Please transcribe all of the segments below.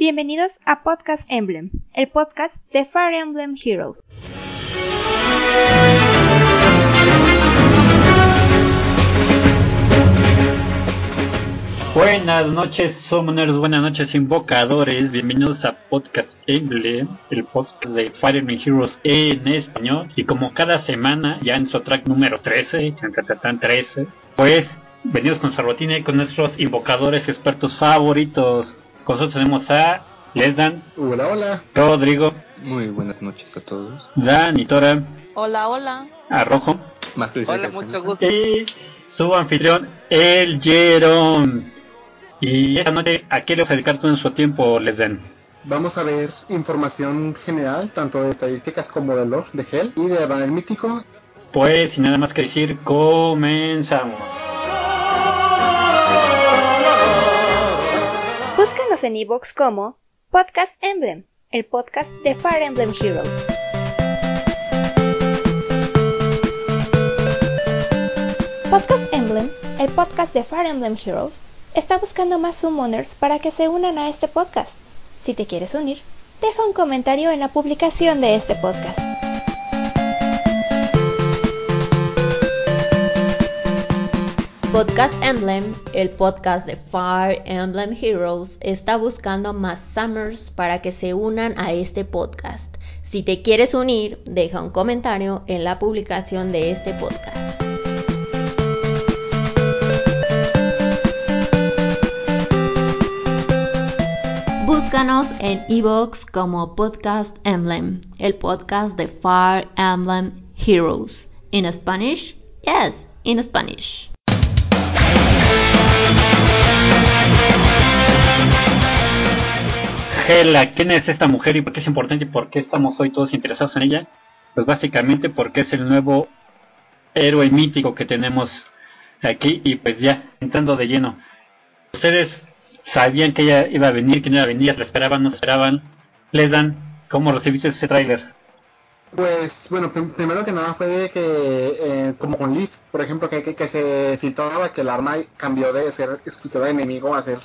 Bienvenidos a Podcast Emblem, el podcast de Fire Emblem Heroes. Buenas noches, summoners, buenas noches, invocadores. Bienvenidos a Podcast Emblem, el podcast de Fire Emblem Heroes en español. Y como cada semana, ya en su track número 13, tan 13, pues venimos con rutina y con nuestros invocadores expertos favoritos. Con nosotros tenemos a Lesdan. Hola, hola. Rodrigo. Muy buenas noches a todos. Dan y Tora. Hola, hola. A Rojo. Más Hola, mucho gusto. Y su anfitrión, el Jerón. Y esta noche, ¿a qué le vas a dedicar todo nuestro tiempo, Lesdan? Vamos a ver información general, tanto de estadísticas como de lore de Hell y de Banner Mítico. Pues, sin nada más que decir, comenzamos. En iVoox como Podcast Emblem, el podcast de Fire Emblem Heroes. Podcast Emblem, el podcast de Fire Emblem Heroes, está buscando más summoners para que se unan a este podcast. Si te quieres unir, deja un comentario en la publicación de este podcast. Podcast Emblem, el podcast de Fire Emblem Heroes, está buscando más Summers para que se unan a este podcast. Si te quieres unir, deja un comentario en la publicación de este podcast. Búscanos en iVoox como Podcast Emblem, el podcast de Fire Emblem Heroes. In Spanish? Yes, in Spanish. Hela, ¿quién es esta mujer y por qué es importante y por qué estamos hoy todos interesados en ella? Pues básicamente porque es el nuevo héroe mítico que tenemos aquí y pues ya entrando de lleno. Ustedes sabían que ella iba a venir, que no iba a venir, la esperaban, no esperaban. Les dan, ¿cómo recibiste ese tráiler? Pues bueno, prim- primero que nada fue que, eh, como con Leaf, por ejemplo, que, se filtraba que el arma cambió de ser exclusiva de enemigo a ser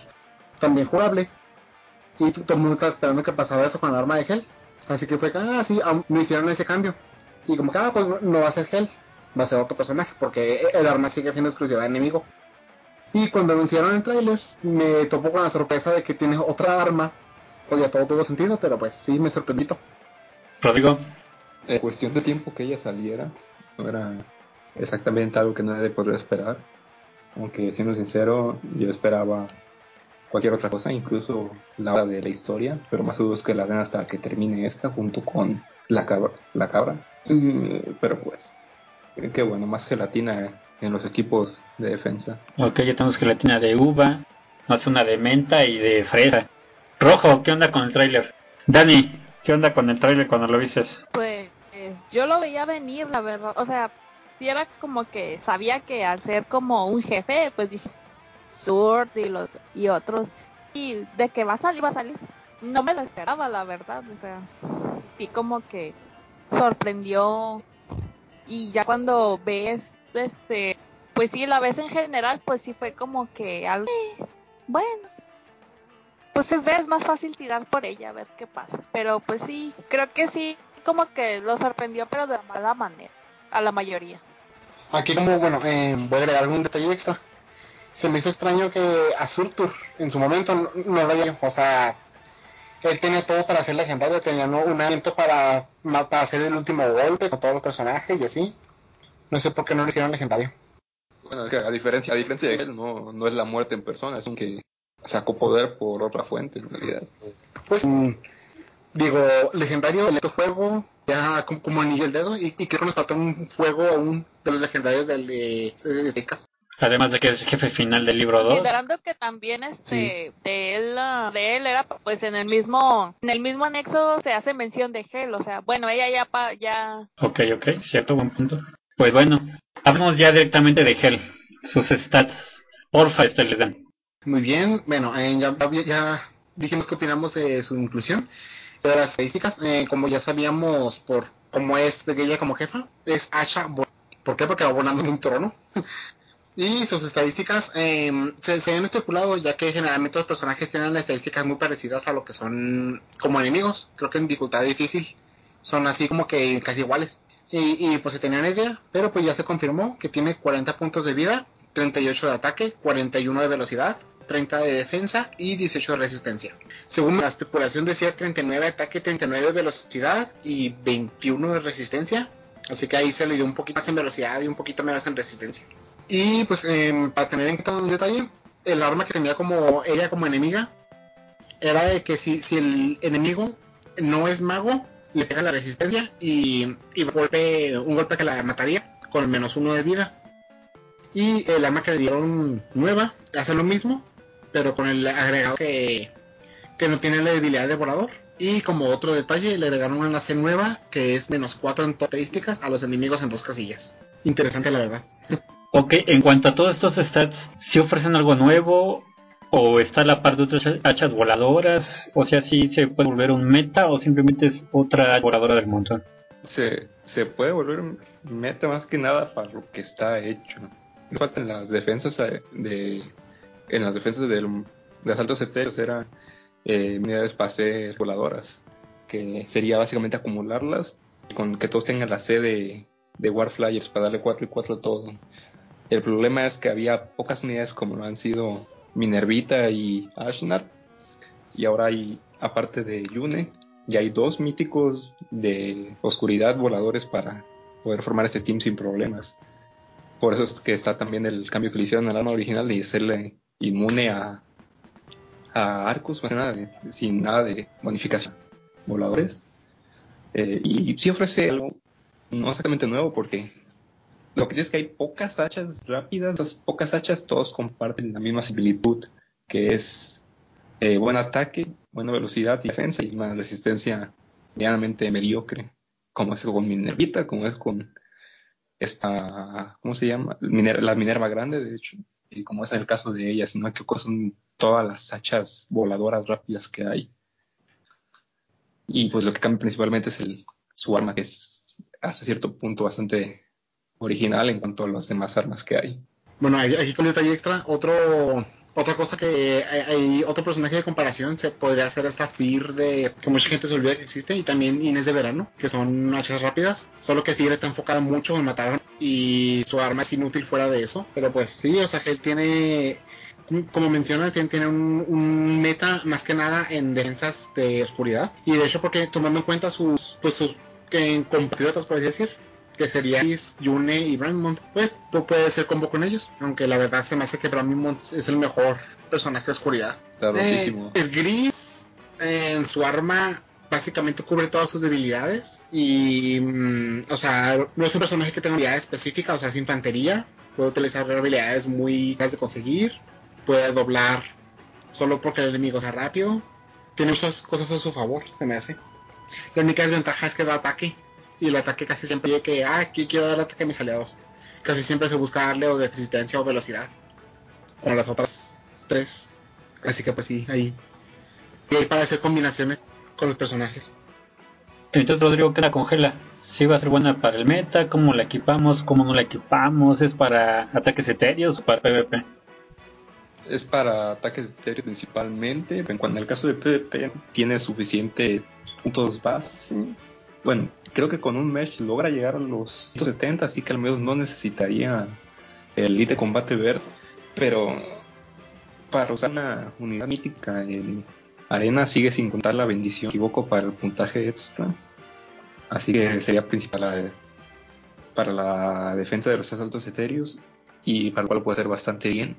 también jugable. Y todo el mundo estaba esperando que pasara eso con el arma de Hell. Así que fue que, ah, sí, no hicieron ese cambio. Y como que, ah, pues no va a ser Hell, va a ser otro personaje, porque el arma sigue siendo exclusiva de enemigo. Y cuando anunciaron el tráiler, me topó con la sorpresa de que tiene otra arma. Pues ya todo tuvo sentido, pero pues sí, me sorprendí. Rodrigo, Cuestión de tiempo que ella saliera, no era exactamente algo que nadie podría esperar. Aunque siendo sincero, yo esperaba cualquier otra cosa, incluso la hora de la historia, pero más seguro es que la den hasta que termine esta junto con la cabra. La cabra. Mm, Pero pues, qué bueno, más gelatina en los equipos de defensa. ok, ya tenemos gelatina de uva, más una de menta y de fresa. Rojo, ¿qué onda con el tráiler? Dani, ¿qué onda con el tráiler cuando lo viste? Pues yo lo veía venir, la verdad. O sea, sí era como que sabía que al ser como un jefe, pues dije Sword y los y otros y de que va a salir, va a salir. No me lo esperaba, la verdad. O sea, sí como que sorprendió y ya cuando ves este pues sí la ves en general pues sí fue como que algo bueno pues es, es más fácil tirar por ella a ver qué pasa pero pues sí creo que sí como que lo sorprendió pero de mala manera a la mayoría Aquí como, bueno, eh, voy a agregar un detalle extra. Se me hizo extraño que a Surtur en su momento no, no lo había, o sea, él tenía todo para ser legendario, tenía ¿no? un aliento para, para hacer el último golpe con todos los personajes y así. No sé por qué no lo hicieron legendario. Bueno, es que a diferencia, a diferencia de él, no, no es la muerte en persona, es un que sacó poder por otra fuente en realidad. Pues, mm, digo, legendario, el fuego, ya como, como anillo el dedo, y, y creo que nos faltó un fuego aún de los legendarios del de, de, de Texas. Además de que es el jefe final del libro 2. considerando que también este de él ah, de él era pues en el mismo en el mismo anexo se hace mención de Hell o sea bueno ella ya pa- ya Ok, ok, cierto, buen punto. Pues bueno, hablamos ya directamente de Hell, sus stats. Porfa, este les dan. Muy bien, bueno, eh, ya, ya dijimos que opinamos de su inclusión. De las estadísticas, eh, como ya sabíamos por cómo es de ella como jefa, es. Bo- ¿Por qué? Porque va volando en un trono. Y sus estadísticas eh, se, se, han estipulado ya que generalmente los personajes tienen estadísticas muy parecidas a lo que son como enemigos. Creo que en dificultad difícil son así como que casi iguales. Y, y pues se tenía una idea, pero pues ya se confirmó que tiene 40 puntos de vida, 38 de ataque, 41 de velocidad, 30 de defensa y 18 de resistencia. Según la especulación decía 39 de ataque, 39 de velocidad y 21 de resistencia. Así que ahí se le dio un poquito más en velocidad y un poquito menos en resistencia. Y pues eh, para tener en cuenta un detalle, el arma que tenía como ella como enemiga era de que si, si el enemigo no es mago, le pega la resistencia y, y golpe, un golpe que la mataría con menos uno de vida. Y el arma que le dieron nueva hace lo mismo, pero con el agregado que, que no tiene la debilidad de volador. Y como otro detalle, le agregaron una C nueva que es menos 4 en estadísticas a los enemigos en dos casillas. Interesante, la verdad. Ok, en cuanto a todos estos stats, ¿si ofrecen algo nuevo? ¿O está la parte de otras hachas voladoras? O sea, si se puede volver un meta o simplemente es otra voladora del montón. Se, se puede volver un meta más que nada para lo que está hecho. No faltan las defensas de. En las defensas del, de asaltos etéreos era eh, unidades pases voladoras. Que sería básicamente acumularlas con que todos tengan la C de, de Warflyers para darle 4 y 4 a todo. El problema es que había pocas unidades como lo han sido Minervita y Ashnard. Y ahora hay, aparte de Yune, ya hay dos míticos de oscuridad voladores para poder formar este team sin problemas. Por eso es que está también el cambio que le hicieron al arma original de hacerle inmune a, arcos, sin nada de bonificación. Voladores. Eh, y sí ofrece algo no exactamente nuevo porque lo que es que hay pocas hachas rápidas, las pocas hachas todos comparten la misma similitud, que es eh, buen ataque, buena velocidad y defensa y una resistencia medianamente mediocre, como es con Minervita, como es con esta, ¿cómo se llama? Miner la Minerva Grande, de hecho, como es el caso de ella, sino que son todas las hachas voladoras rápidas que hay. Y pues lo que cambia principalmente es el, su arma, que es hasta cierto punto bastante original en cuanto a las demás armas que hay. Bueno, aquí con detalle extra, otro otra cosa que hay, hay, otro personaje de comparación se podría hacer esta Fir de que mucha gente se olvida que existe y también Inés de verano que son hachas rápidas solo que Fir está enfocada mucho en matar y su arma es inútil fuera de eso pero pues sí o sea que él tiene como menciona tiene, tiene un, un, meta más que nada en defensas de oscuridad y de hecho porque tomando en cuenta sus pues sus que, compatriotas por así decir que sería Yune y Brandmont, pues puede ser combo con ellos, aunque la verdad se me hace que Brandmont es el mejor personaje de oscuridad. Está. Eh, es gris, eh, en su arma básicamente cubre todas sus debilidades y, mm, o sea, no es un personaje que tenga habilidades específicas, o sea, es infantería, puede utilizar habilidades muy fáciles de conseguir, puede doblar solo porque el enemigo sea rápido, tiene muchas cosas a su favor, se me hace. La única desventaja es que da ataque, y el ataque casi siempre dice que, ah, aquí quiero dar ataque a mis aliados. Casi siempre se busca darle o de resistencia o velocidad. Como las otras tres. Así que pues sí, ahí. Y hay para hacer combinaciones con los personajes. Entonces Rodrigo, ¿qué la congela? ¿Sí va a ser buena para el meta? ¿Cómo la equipamos? ¿Cómo no la equipamos? ¿Es para ataques etéreos o para PvP? Es para ataques etéreos principalmente. En cuanto al caso de PvP, tiene suficientes puntos base. Bueno, creo que con un mesh logra llegar a los 170, así que al menos no necesitaría el elite combate verde. Pero para usar una unidad mítica en arena sigue sin contar la bendición, equivoco, para el puntaje extra. Así que sería principal para la defensa de los asaltos etéreos y para lo cual puede ser bastante bien.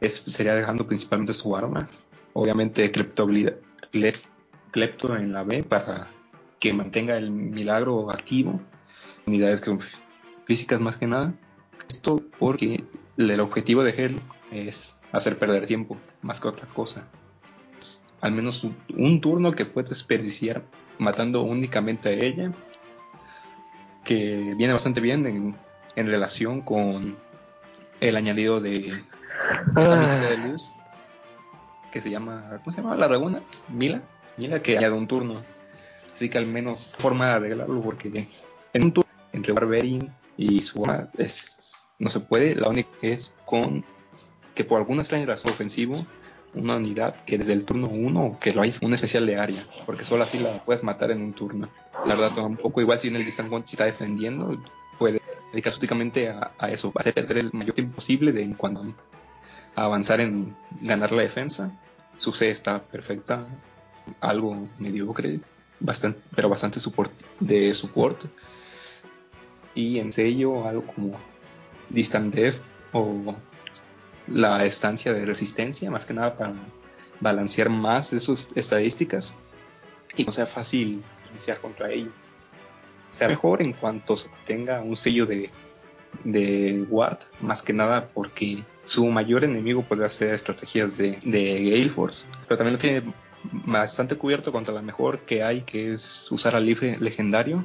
Es, sería dejando principalmente su arma. Obviamente Clepto en la B para que mantenga el milagro activo, unidades que, físicas más que nada. Esto porque el objetivo de Hell es hacer perder tiempo, más que otra cosa. Al menos un, turno que puedes desperdiciar matando únicamente a ella, que viene bastante bien en, en relación con el añadido de esta mítica de luz que se llama, ¿cómo se llama? La dragona, Mila, Mila que añade un turno Así que al menos forma de arreglarlo porque en un tour entre Barbarian y su es no se puede. La única es con que por alguna extraña razón ofensivo, una unidad que desde el turno 1 que lo hay un especial de área, porque solo así la puedes matar en un turno. La verdad, un poco igual si en el distance si está defendiendo, puede dedicarse únicamente a, a, eso, a hacer perder el mayor tiempo posible de en cuanto a avanzar en ganar la defensa. Su C está perfecta, algo mediocre, bastante, pero bastante support, de support. Y en sello algo como Distant Def o la estancia de resistencia, más que nada para balancear más de sus estadísticas y no sea fácil iniciar contra ellos. Sea mejor en cuanto tenga un sello de, de Ward, más que nada porque su mayor enemigo puede hacer estrategias de, de Gale Force, pero también lo tiene bastante cubierto contra la mejor que hay, que es usar al Leaf legendario,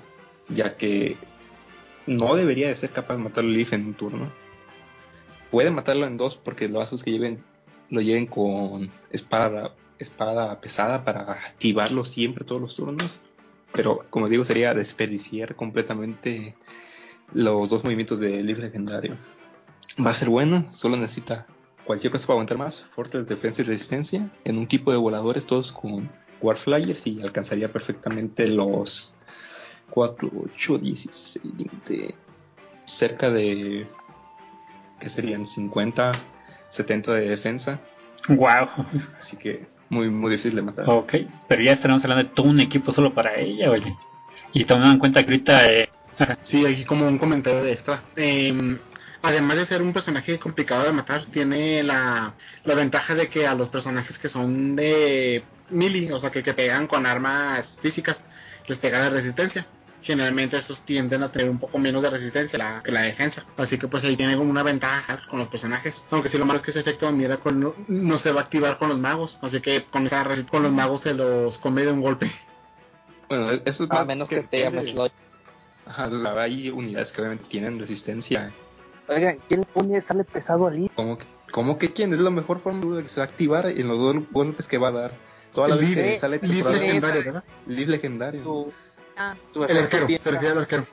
ya que no debería de ser capaz de matar al Leaf en un turno. Puede matarlo en dos porque lo haces que lleven, lo lleven con espada, espada pesada para activarlo siempre todos los turnos. Pero como digo, sería desperdiciar completamente los dos movimientos de Leaf legendario. Va a ser buena, solo necesita cualquier cosa para aguantar más, Fortress, defensa y resistencia, en un tipo de voladores todos con Warflyers y alcanzaría perfectamente los 4, 8, 16, 20, cerca de, que serían 50, 70 de defensa. Wow. Así que muy, muy difícil de matar. Ok, pero ya estaremos hablando de todo un equipo solo para ella, oye. Y tomando en cuenta que ahorita... Eh... sí, aquí como un comentario de extra. Eh, además de ser un personaje complicado de matar, tiene la, la, ventaja de que a los personajes que son de melee, o sea, que, que pegan con armas físicas, les pega de resistencia. Generalmente esos tienden a tener un poco menos de resistencia la, que la defensa. Así que pues ahí tiene como una ventaja con los personajes. Aunque si lo malo es que ese efecto de Miracle no, no se va a activar con los magos. Así que con, esa, con los magos se los come de un golpe. Bueno, eso es A más menos que te llames depende- Lloyd. Ajá, o sea, hay unidades que obviamente tienen resistencia. Oigan, ¿quién le pone sale pesado al ¿Cómo que, cómo que quién? Es la mejor forma de que se va a activar en los dos golpes que va a dar. Toda la que sale Leaf legendario, ¿verdad? Leaf legendario. Ah, tu El arquero, piensa- se refiere al arquero.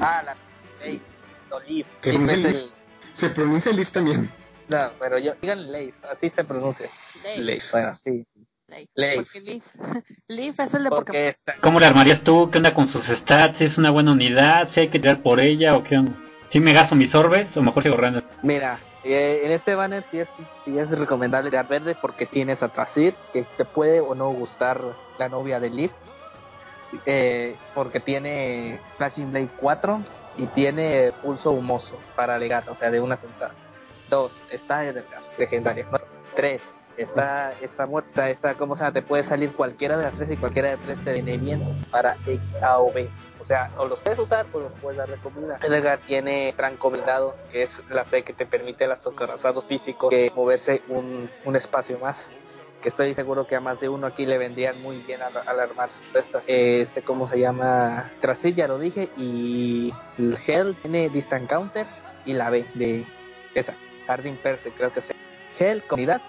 Ah, la Leif. No. Se pronuncia es Leaf. el... Se pronuncia Leaf también. No, pero yo, digan Leif, así se pronuncia. Leif. Leif. Bueno, sí. Leif. Leif. Porque Leif. Leif es el de Porque Pokémon. está... ¿Cómo le armarías tú? ¿Qué onda con sus stats? ¿Es una buena unidad? ¿Si hay que tirar por ella o qué onda? ¿Sí me gasto mis orbes o mejor sigo random? Mira, eh, en este banner sí es, sí es recomendable dar verde porque tienes a Trasir, que te puede o no gustar la novia de Leaf. Eh, porque tiene Flashing Blade 4 y tiene pulso humoso para alegar, o sea, de una sentada. Dos, está legendaria. Tres, está, está muerta, está, ¿cómo se llama? Te puede salir cualquiera de las tres y cualquiera de tres te viene bien para X, A o B. O sea, o los puedes usar o los puedes dar de comida. Edelgard tiene tranco blindado, que es la C que te permite a los acorazados físicos que moverse un, un espacio más. Que estoy seguro que a más de uno aquí le vendrían muy bien al, armar sus cestas. Este, ¿cómo se llama? Trasil, ya lo dije. Y el Hell tiene Distant Counter y la B de esa. Harding Perse, creo que es. Hell, comunidad,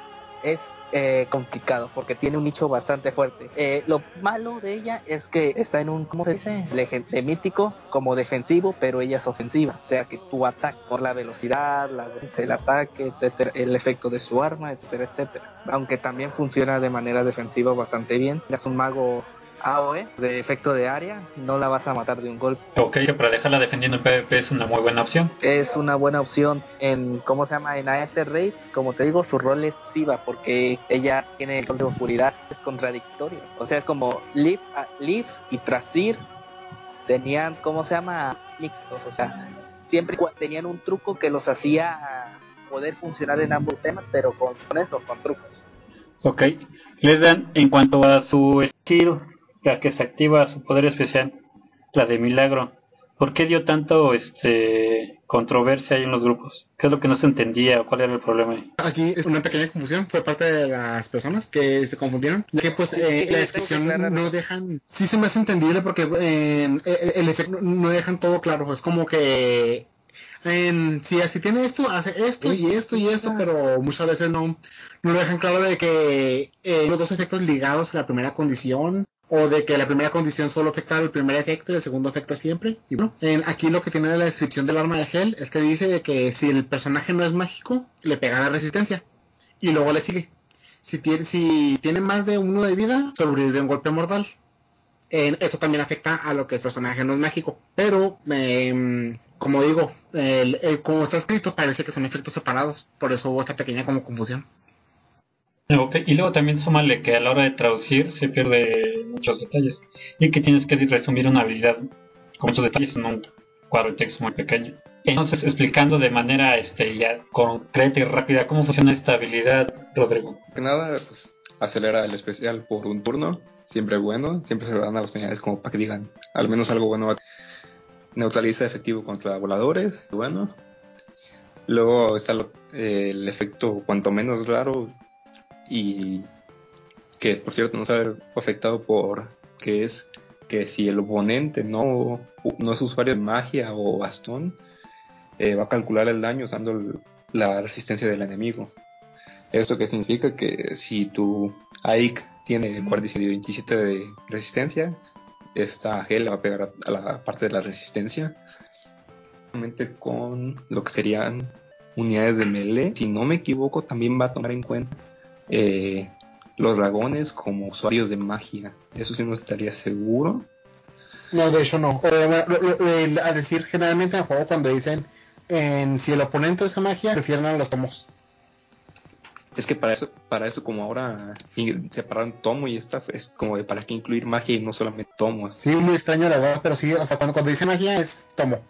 es eh, complicado porque tiene un nicho bastante fuerte. Eh, lo malo de ella es que está en un, ¿cómo se dice? De mítico como defensivo, pero ella es ofensiva. O sea que tu ataque por la velocidad, la, el ataque, etcétera, el efecto de su arma, etcétera, etcétera. Aunque también funciona de manera defensiva bastante bien. Es un mago AOE de efecto de área, no la vas a matar de un golpe. Ok, para dejarla defendiendo en PvP es una muy buena opción. es una buena opción en cómo se llama en AF Raids como te digo su rol es Siva porque ella tiene el rol de oscuridad es contradictorio o sea es como Leaf, ah, Leaf y Trasir tenían cómo se llama mixtos o sea siempre tenían un truco que los hacía poder funcionar en ambos temas pero con, con eso con trucos Ok. Les dan, en cuanto a su skill, la que se activa su poder especial, la de milagro, ¿por qué dio tanto este controversia ahí en los grupos? ¿Qué es lo que no se entendía o cuál era el problema? ahí? Aquí es una pequeña confusión fue parte de las personas que se confundieron, ya que pues Sí, eh, sí, la descripción no dejan, sí se me hace entendible porque eh, el, el efecto no dejan todo claro, es como que en, si así tiene esto, hace esto y esto y esto, pero muchas veces no, no lo dejan claro de que eh, los dos efectos ligados a la primera condición o de que la primera condición solo afecta al primer efecto y el segundo efecto siempre. Y bueno, en, aquí lo que tiene la descripción del arma de Hell es que dice que si el personaje no es mágico, le pega la resistencia y luego le sigue. Si tiene, más de uno de vida, sobrevive un golpe mortal. Eso también afecta a lo que es personaje no es mágico. Pero, eh, como digo, el, el, como está escrito, parece que son efectos separados. Por eso hubo esta pequeña como confusión. Y luego también súmale que a la hora de traducir se pierde muchos detalles y que tienes que resumir una habilidad con muchos detalles en un cuadro de texto muy pequeño. Entonces, explicando de manera este, ya concreta y rápida cómo funciona esta habilidad, Rodrigo. Nada, pues acelera el especial por un turno, siempre bueno, siempre se dan a las unidades como para que digan al menos algo bueno. Neutraliza efectivo contra voladores, bueno. Luego está lo, el efecto cuanto menos raro y que por cierto no se ha afectado por que es que si el oponente no, no es usuario de magia o bastón, eh, va a calcular el daño usando el, la resistencia del enemigo. ¿Esto que significa? Que si tu Aik tiene 27 de resistencia, esta G le va a pegar a la parte de la resistencia. Con lo que serían unidades de melee, si no me equivoco, también va a tomar en cuenta eh, los dragones como usuarios de magia. Eso sí no estaría seguro. No, de hecho no. Eh, a decir generalmente en el juego cuando dicen en, si el oponente usa magia, refieren a los tomos. Es que para eso, para eso como ahora separaron tomo y staff, es como de para qué incluir magia y no solamente tomo. Sí, muy extraño la verdad, pero sí, o sea, cuando, cuando dice magia es tomo.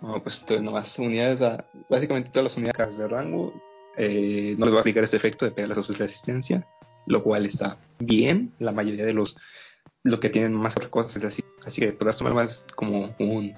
No, pues nomás unidades, a, básicamente todas las unidades de rango eh, no les va a aplicar este efecto de pegarles a su resistencia, lo cual está bien. La mayoría de los lo que tienen más cosas es así. Así que podrás tomar más como un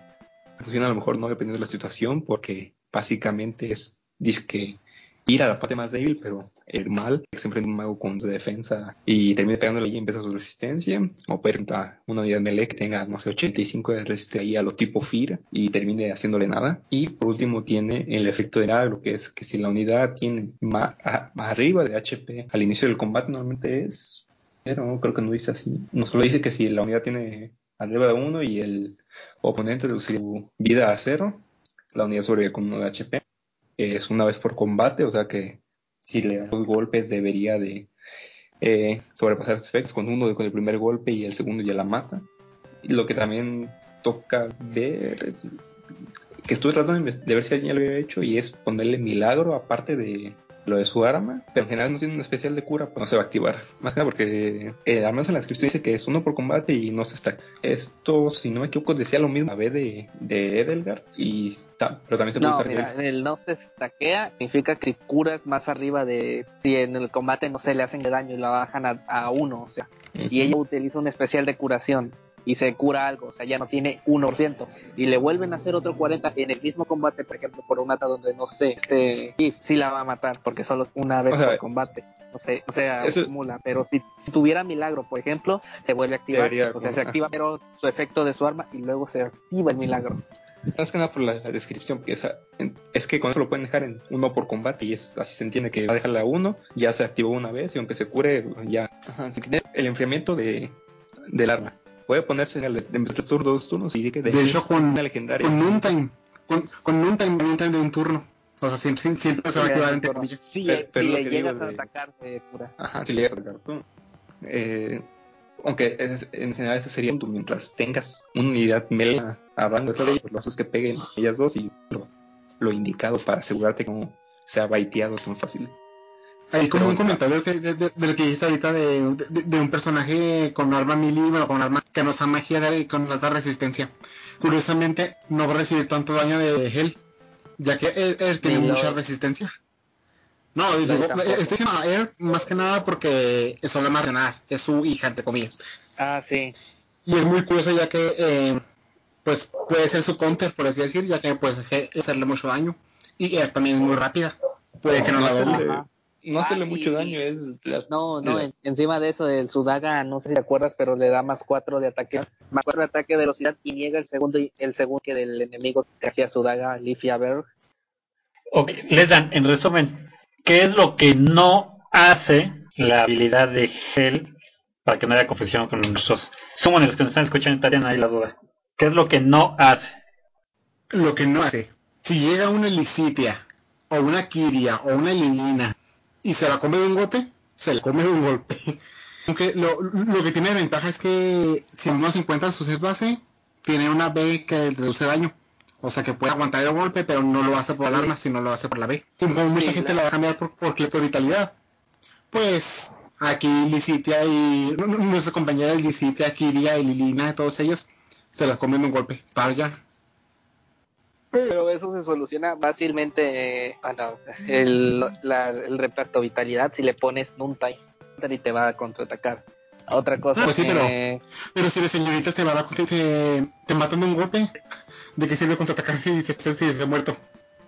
funciona a lo mejor no dependiendo de la situación, porque básicamente es disque ir a la parte más débil, pero el mal se enfrenta un mago con defensa y termina pegándole y empieza su resistencia, o permita una unidad melee que tenga, no sé, 85 de resistencia a lo tipo Fir y termine haciéndole nada. Y por último tiene el efecto de lo que es que si la unidad tiene más, arriba de HP al inicio del combate, normalmente es, pero creo que no dice así. No solo dice que si la unidad tiene arriba de uno y el oponente reduce su vida a cero, la unidad sobrevive con 1 de HP es una vez por combate, o sea que si le dan dos golpes debería de eh, sobrepasar sus efectos con uno con el primer golpe y el segundo ya la mata. Lo que también toca ver, que estuve tratando de ver si alguien lo había hecho, y es ponerle milagro aparte de lo de su arma, pero en general no tiene un especial de cura, pues no se va a activar. Más que nada porque eh, al menos en la descripción dice que es uno por combate y no se está. Esto, si no me equivoco, decía lo mismo a B de, de Edelgard y está, pero también se puede no, usar. Mira, el no se estaquea significa que curas más arriba de si en el combate no se le hacen de daño y la bajan a, a uno, o sea, uh -huh. y ella utiliza un especial de curación y se cura algo, o sea, ya no tiene 1%, y le vuelven a hacer otro 40 en el mismo combate, por ejemplo, por un mata donde no sé, este If sí la va a matar, porque solo una vez o sea, por combate, no sé, o sea, eso... acumula, pero si, si, tuviera milagro, por ejemplo, se vuelve a activar, Debería, o sea, se activa pero su efecto de su arma y luego se activa el milagro. Más que nada por la descripción, porque esa, es que con eso lo pueden dejar en uno por combate y es, así se entiende que va a dejarla a uno, ya se activó una vez y aunque se cure, ya. Ajá, el enfriamiento de, del arma puede ponerse en el de, en tres turnos, dos turnos y que de, de hecho con una legendaria. con un time con, con un time, un time de un turno. O sea siempre, siempre se va a activar entre comillas. sí, pero, pero si le llegas a de... atacar de cura. Ajá si le llegas a atacar tú. Eh, aunque es, en general ese sería tú mientras tengas una unidad mela hablando de pues lo haces que peguen ellas dos y lo, lo indicado para asegurarte que no sea baiteado tan fácil hay como un comentario que, de, de, de, lo que dijiste ahorita de, de, un personaje con arma melee, bueno, con arma que no sea magia y con alta resistencia. Curiosamente, no va a recibir tanto daño de Hell, ya que él, él tiene mucha resistencia. No, digo, estoy diciendo a Air más que nada porque son las más es su hija, entre comillas. Ah, sí. Y es muy curioso ya que, eh, pues, puede ser su counter, por así decir, ya que puede hacerle mucho daño. Y Air también es muy rápida. Puede no, que no, no la doble no hacerle ah, mucho daño es las, no no en, encima de eso el Sudaga no sé si te acuerdas pero le da más 4 de ataque más 4 de ataque velocidad y niega el segundo el segundo que del enemigo que hacía Sudaga Lifia Berg ok les dan en resumen qué es lo que no hace la habilidad de Hell para que no haya confusión con nuestros summoners que nos están escuchando, estarían ahí la duda. ¿Qué es lo que no hace? Lo que no hace. Si llega una Licitia, o una Kiria, o una Lilina, y se la come de un golpe, se la come de un golpe. Aunque lo, lo que tiene de ventaja es que si uno se encuentra su set base, tiene una B que reduce daño. O sea que puede aguantar el golpe, pero no lo hace por el arma, sino lo hace por la B. Como mucha Sí, gente la- la va a cambiar por, por vitalidad. Pues aquí Licitia y nu- nu- nuestra compañera Licitia, Kiria y Lilina, todos ellos, se las comen de un golpe. Para ya. Pero eso se soluciona fácilmente eh, ah, no, el, la, el reparto vitalidad si le pones Nuntime y te va a contraatacar. Otra cosa Ah, pues sí, pero- Pero si las señoritas te, van a, te, te, matan de un golpe, ¿de qué sirve contraatacar si si si- si está muerto?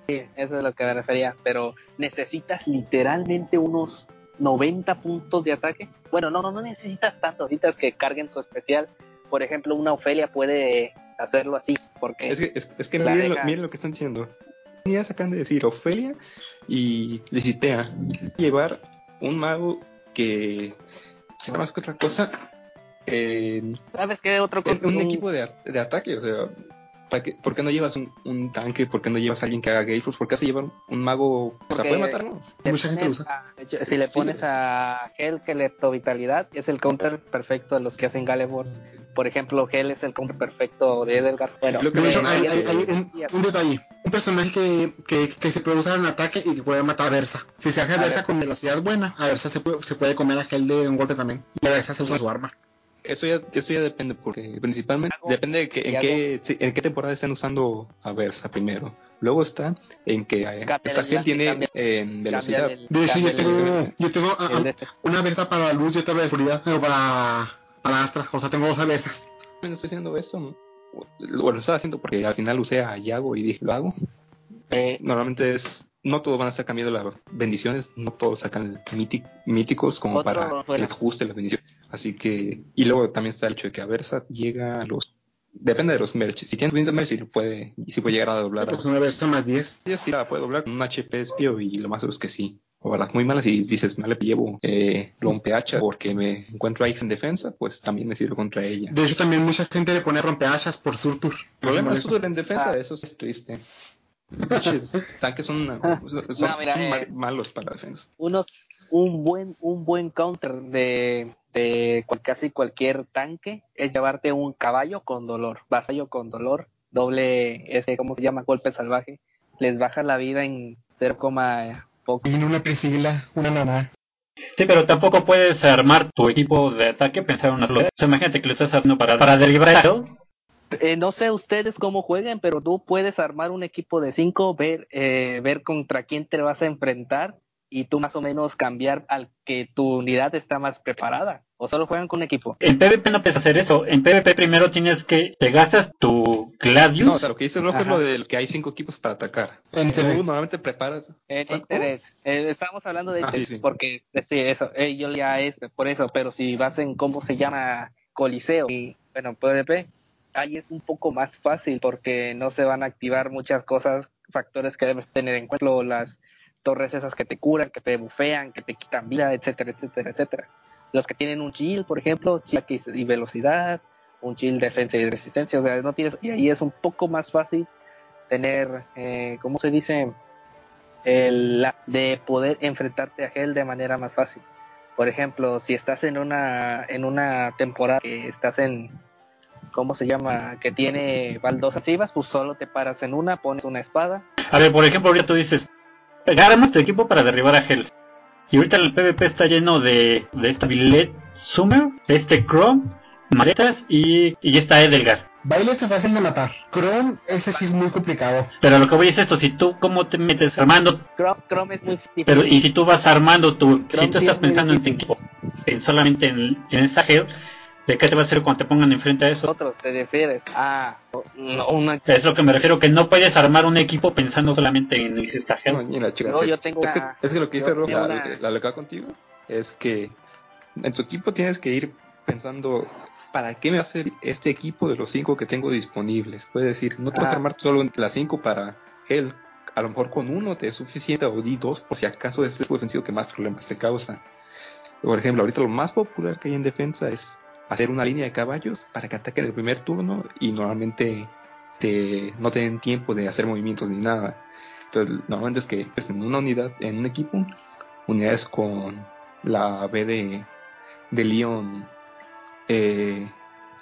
Sí, eso es lo que me refería, pero necesitas literalmente unos 90 puntos de ataque. Bueno, no, no, no necesitas tanto, necesitas que carguen su especial. Por ejemplo, una Ofelia puede hacerlo así, porque Es que, es, es que miren, lo, miren lo que están diciendo. Ya sacan de decir Ofelia y Licitea. Llevar un mago que sea más que otra cosa en, ¿sabes qué otro cosa? un equipo de, de ataque. O sea, ¿para qué- ¿por qué no llevas un, un tanque? ¿Por qué no llevas a alguien que haga Gale Force? ¿Por qué hace llevar un mago? O sea, puede matar, ¿no? Le Mucha gente lo pones usa. a- de hecho, si le Sí, pones es. a Hell que le vitalidad, es el counter perfecto a los que hacen Galevor. Por ejemplo, Hell es el counter perfecto de Edelgar. Bueno, Lo que De me hecho, Eh, hay, hay- eh, hay un, un detalle. Un personaje que, que, que se puede usar en ataque y que puede matar a Versa. Si se hace A Versa ver. con velocidad buena, a Versa se puede, se puede comer a Gel de un golpe también. Y a Versa se usa su arma. Eso ya, eso ya depende, porque principalmente Hago- depende de que, en, qué, sí, en qué temporada estén usando a Versa primero. Luego está en que eh, esta gente tiene cambia- en velocidad. El- De hecho, yo tengo, yo tengo a- a- una Versa para luz y otra para seguridad, pero para, para Astra. O sea, tengo dos Versas. no estoy haciendo esto. ¿no? Bueno, lo estaba haciendo porque al final usé a Yago y dije, lo hago. Eh, Normalmente es, no todos van a estar cambiando las bendiciones, no todos sacan míti- míticos como Otro, para que bueno. les guste las bendiciones. Así que, y luego también está el hecho de que a Versa llega a los, depende de los merch. Si tienes 20 merch, sí lo puede, sí puede llegar a doblar. a- Pues una Versa más 10. Ella sí la puede doblar con un HP espío y lo más seguro es que sí. O a las muy malas y dices, me le llevo eh, rompehacha porque me encuentro a X en defensa, pues también me sirve contra ella. De hecho, también mucha gente le pone rompeachas por Surtur. El problema es tú en defensa, Ah. eso es triste. Tanques son, son, son No, mira, ma- eh. malos para la defensa. unos un buen un buen counter de, de cual- casi cualquier tanque es llevarte un caballo con dolor, vasallo con dolor, doble ese cómo se llama golpe salvaje, les baja la vida en 0, poco. Y una Priscila, una Nana. Sí, pero tampoco puedes armar tu equipo de ataque pensar en una sola. O sea, imagínate que lo estás haciendo para, para derribar a él. Eh, no sé ustedes cómo jueguen, pero tú puedes armar un equipo de 5, ver eh, ver contra quién te vas a enfrentar y tú más o menos cambiar al que tu unidad está más preparada. O solo juegan con un equipo. En PvP no puedes hacer eso. En PvP primero tienes que. Te gastas tu Gladius. No, o sea, lo que dice Rojo es lo de que hay cinco equipos para atacar. En Tú Telex. normalmente preparas. En ¿Cuál? interés. Eh, estamos hablando de Ah, interés, sí, sí. porque eh, sí, eso, eh, yo ya es por eso, pero si vas en cómo se llama Coliseo y bueno, PvP, ahí es un poco más fácil porque no se van a activar muchas cosas, factores que debes tener en cuenta, las torres esas que te curan, que te bufean, que te quitan vida, etcétera, etcétera, etcétera. Los que tienen un chill, por ejemplo, chill y velocidad, un chill defensa y resistencia, o sea, no tienes, y ahí es un poco más fácil tener, eh, ¿cómo se dice? el, de poder enfrentarte a Hell de manera más fácil. Por ejemplo, si estás en una en una temporada que estás en ¿cómo se llama? que tiene baldosas activas, pues solo te paras en una, pones una espada. A ver, por ejemplo, ahorita tú dices, tu equipo para derribar a Hell. Y ahorita el PvP está lleno de, de esta Billet Summer, este Chrome, Maletas y, y esta Edelgar. Baile es fácil de matar. Chrome, ese sí es muy complicado. Pero lo que voy es esto, si tú cómo te metes armando, Chrome, Chrome es muy difícil. pero y si tú vas armando tu, si Chrome tú sí estás es pensando en tu equipo, en solamente en, en esa Hell, ¿de qué te va a hacer cuando te pongan enfrente a eso? otros te refieres a no, una Es lo que me refiero, que no puedes armar un equipo pensando solamente en esta Hell. No, ni la chica. No, yo tengo es, que, una- es que lo que dice tengo la, una- la loca contigo, es que en tu equipo tienes que ir pensando. ¿Para qué me va a hacer este equipo de los cinco que tengo disponibles? Puedes decir, no te vas a Ah. armar solo las cinco para él. A lo mejor con uno te es suficiente o di dos por si acaso es el ofensivo que más problemas te causa. Por ejemplo, ahorita lo más popular que hay en defensa es hacer una línea de caballos para que ataquen el primer turno y normalmente te, no tienen tiempo de hacer movimientos ni nada. Entonces, normalmente es que en una unidad, en un equipo, unidades con la B de, de eh,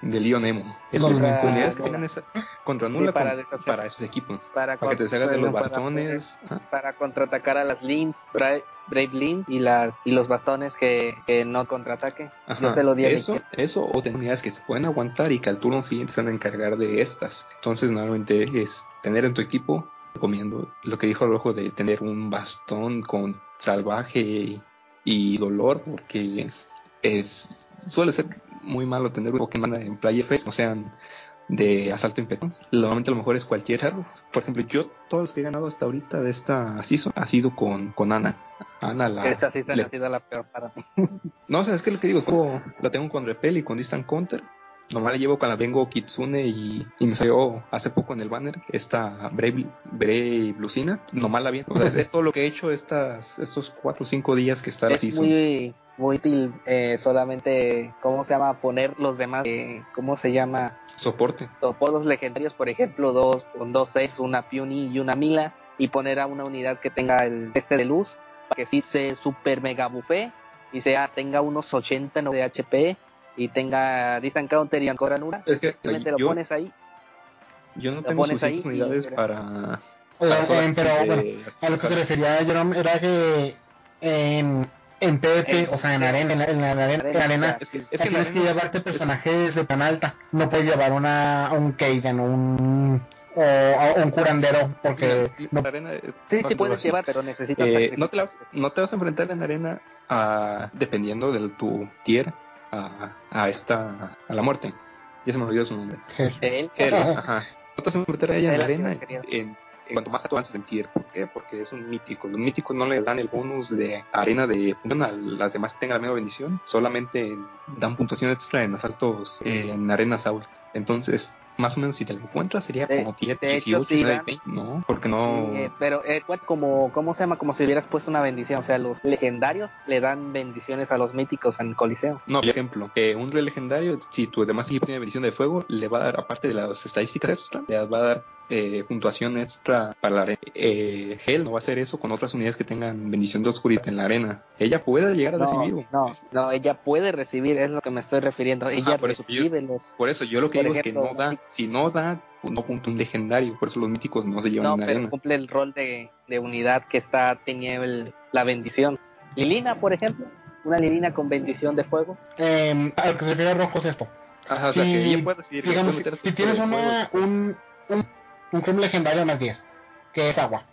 de Leon Emo. Es Contra- unidades que tengan esa contra nula para con- deshacer- para esos equipos. Para, Para que te salgas de los bastones. Para, contraatacar a las Lins, Brave, Brave Lins y, las, y los bastones que, que no contraataque. Yo Ajá, se lo di a mi eso, eso o unidades que se pueden aguantar y que al turno siguiente se van a encargar de estas. Entonces, normalmente es tener en tu equipo, recomiendo lo que dijo Rojo de tener un bastón con salvaje y, y dolor, porque es suele ser muy malo tener un Pokémon en Play F, o sean de asalto impetuoso. Normalmente lo mejor es cualquier árbol. Por ejemplo, yo todos los que he ganado hasta ahorita de esta season ha sido con, con Ana. Ana la, Esta sí se le- ha sido la peor para mí. no, o sea, es que lo que digo, como la tengo con Repel y con Distant Counter. Nomás la llevo con la Vengo Kitsune y, y me salió hace poco en el banner esta Brave, Brave Lucina. Nomás la vi. O sea, es, es todo lo que he hecho estas, estos cuatro o cinco días que está es season. muy, muy útil eh, solamente, ¿cómo se llama? Poner los demás, eh, ¿cómo se llama? Soporte. Topolos legendarios, por ejemplo, dos con dos sets, una Peony y una Mila, y poner a una unidad que tenga el este de luz, para que sí se super mega buffé y sea, tenga unos 80 no de HP y tenga Distant Counter y Ancora Nura. Es que Simplemente lo yo, pones ahí. yo no lo tengo pones ahí suficientes y- unidades para... Para eh, pero bueno, a lo que se refería Jerome era que en, en PvP, En- o sea, en arena, en, la- en la en la arena Es que, es que en tienes que arena- llevarte es- personajes de tan alta. No puedes llevar una, un Kaiden o un, o, un curandero, porque Mira, no, la arena, Sí, sí es puedes llevar, pero necesitas Eh, no, te las- no te vas a enfrentar en arena a, dependiendo de tu tier a, a esta a la muerte. Ya se me olvidó su nombre. Él, ajá. No te a enfrentar a ella en Hel, arena en, en cuanto más tú avances en tier. ¿Por qué? Porque es un mítico. Los míticos no le dan el bonus de arena de puntuación a las demás que tengan la misma bendición. Solamente dan puntuación extra en asaltos eh, en arenas altas. Entonces, más o menos si te lo encuentras sería De- como tier de hecho, 18, sí 19, dan. 20. No, porque no... Eh, pero eh, como, ¿cómo se llama? Como si hubieras puesto una bendición. O sea, los legendarios le dan bendiciones a los míticos en Coliseo. No, por ejemplo, eh, un rey legendario, si tu demás equipo tiene bendición de fuego, le va a dar, aparte de las estadísticas extra, le va a dar eh, puntuación extra para la arena. Eh, no va a hacer eso con otras unidades que tengan bendición de oscuridad en la arena. Ella puede llegar a No, recibir. no, no, ella puede recibir, es lo que me estoy refiriendo. ella por eso yo- recibe los. Por eso yo lo que digo ejemplo, es que no da, si no da, pues no punto un legendario. Por eso los míticos no se llevan No, en pero arena. cumple el rol de, de unidad que está teniendo el- la bendición. Lilina, por ejemplo, una Lilina con bendición de fuego. eh, a lo que se refiere a rojo es esto. Ajá, o sea, si, que ella puede recibir. digamos, puede si, si tienes una, un, un, un legendario más 10, que es agua,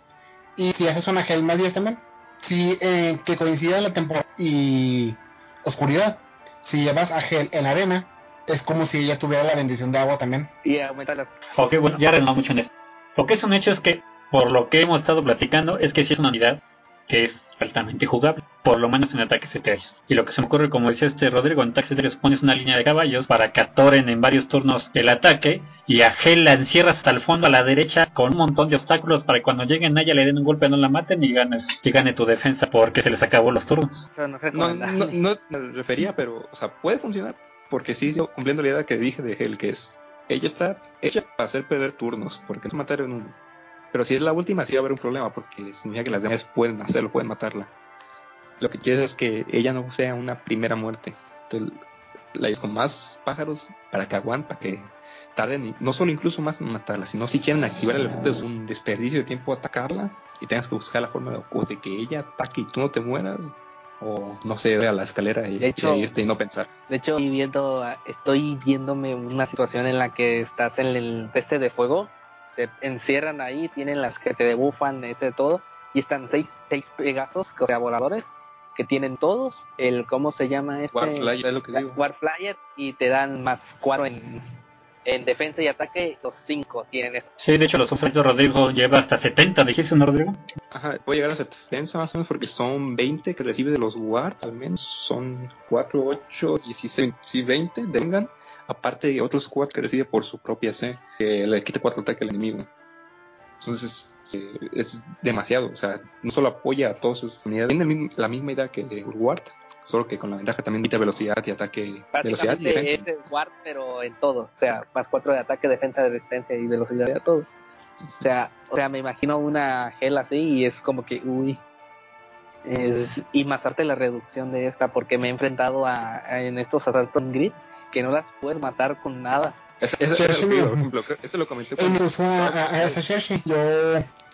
y si haces una gel más 10 también, si eh, que coincida la temporada y oscuridad, si llevas a gel en arena, es como si ella tuviera la bendición de agua también. Y aumenta las. Ok, bueno, ya arreglamos mucho en esto. Lo que es un hecho es que, por lo que hemos estado platicando, es que sí es una unidad que es altamente jugable, por lo menos en ataques etéreos. Y lo que se me ocurre, como decía este Rodrigo, en ataques etéreos pones una línea de caballos para que atoren en varios turnos el ataque y a Gel la encierras hasta el fondo a la derecha con un montón de obstáculos para que cuando lleguen a ella le den un golpe no la maten y ganes y gane tu defensa porque se les acabó los turnos. No No, no, no me refería, pero, o sea, puede funcionar. Porque sí, cumpliendo la idea que dije de Hel, que es, ella está hecha para hacer perder turnos, porque es matar en uno. Pero si es la última, sí va a haber un problema, porque significa que las demás pueden hacerlo, pueden matarla. Lo que quieres es que ella no sea una primera muerte. Entonces, la es con más pájaros para que aguante, para que tarden, no solo incluso más en matarla, sino si quieren activar el efecto, es un desperdicio de tiempo atacarla y tengas que buscar la forma de, de que ella ataque y tú no te mueras, o no sé, a la escalera y, De hecho- y irte y no pensar. De hecho, estoy viendo, estoy viéndome una situación en la que estás en el este de fuego, se encierran ahí, tienen las que te debufan, este todo, y están seis, seis pegazos, o sea, voladores, que tienen todos el, ¿cómo se llama este? Warflyer, es lo que digo. Warflyer, y te dan más cuatro en, en defensa y ataque, los cinco tienen eso. Sí, de hecho los ofertos Rodrigo lleva hasta 70, dijiste, ¿no, Rodrigo? Ajá, puede llegar a esa defensa más o menos porque son 20 que recibe de los wards, al menos son 4, 8, 16, sí, 20 vengan, aparte de otros 4 que recibe por su propia C, que le quita 4 ataques al enemigo. Entonces eh, es demasiado, o sea, no solo apoya a todas sus unidades, tiene el la misma idea que de Ward, solo que con la ventaja también de velocidad y ataque, velocidad y defensa. es el Ward, pero en todo. O sea, más 4 de ataque, defensa, de resistencia y velocidad de todo. O sea, o sea, me imagino una gel así y es como que, uy. Es, y más arte la reducción de esta, porque me he enfrentado a, a- en estos asaltos en grid que no las puedes matar con nada. Es lo no. por ejemplo, esto lo comenté Él usó a, a, a esa. Yo